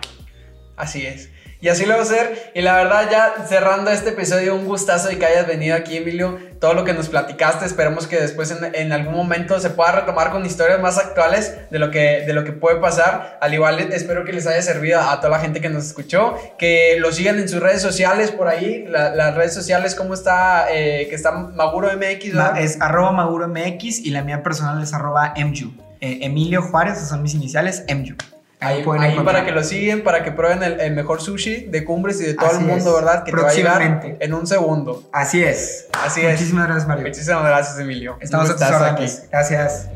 Así es. Y así lo va a hacer. Y la verdad, ya cerrando este episodio, un gustazo de que hayas venido aquí, Emilio. Todo lo que nos platicaste, esperemos que después en, en, algún momento se pueda retomar con historias más actuales de lo, que, de lo que puede pasar. Al igual, espero que les haya servido a toda la gente que nos escuchó. Que lo sigan en sus redes sociales por ahí. La, las redes sociales, ¿cómo está? Eh, que está Maguro MX. Es arroba Maguro MX y la mía personal es arroba MU. Eh, Emilio Juárez, son mis iniciales, MU. Ahí, ahí para que lo siguen, para que prueben el, el, mejor sushi de Cumbres y de todo Así el mundo, es. ¿verdad? Que te va a llegar en un segundo. Así es. Así es. Muchísimas gracias, Mario. Muchísimas gracias, Emilio. Estamos a tus órdenes. Gracias.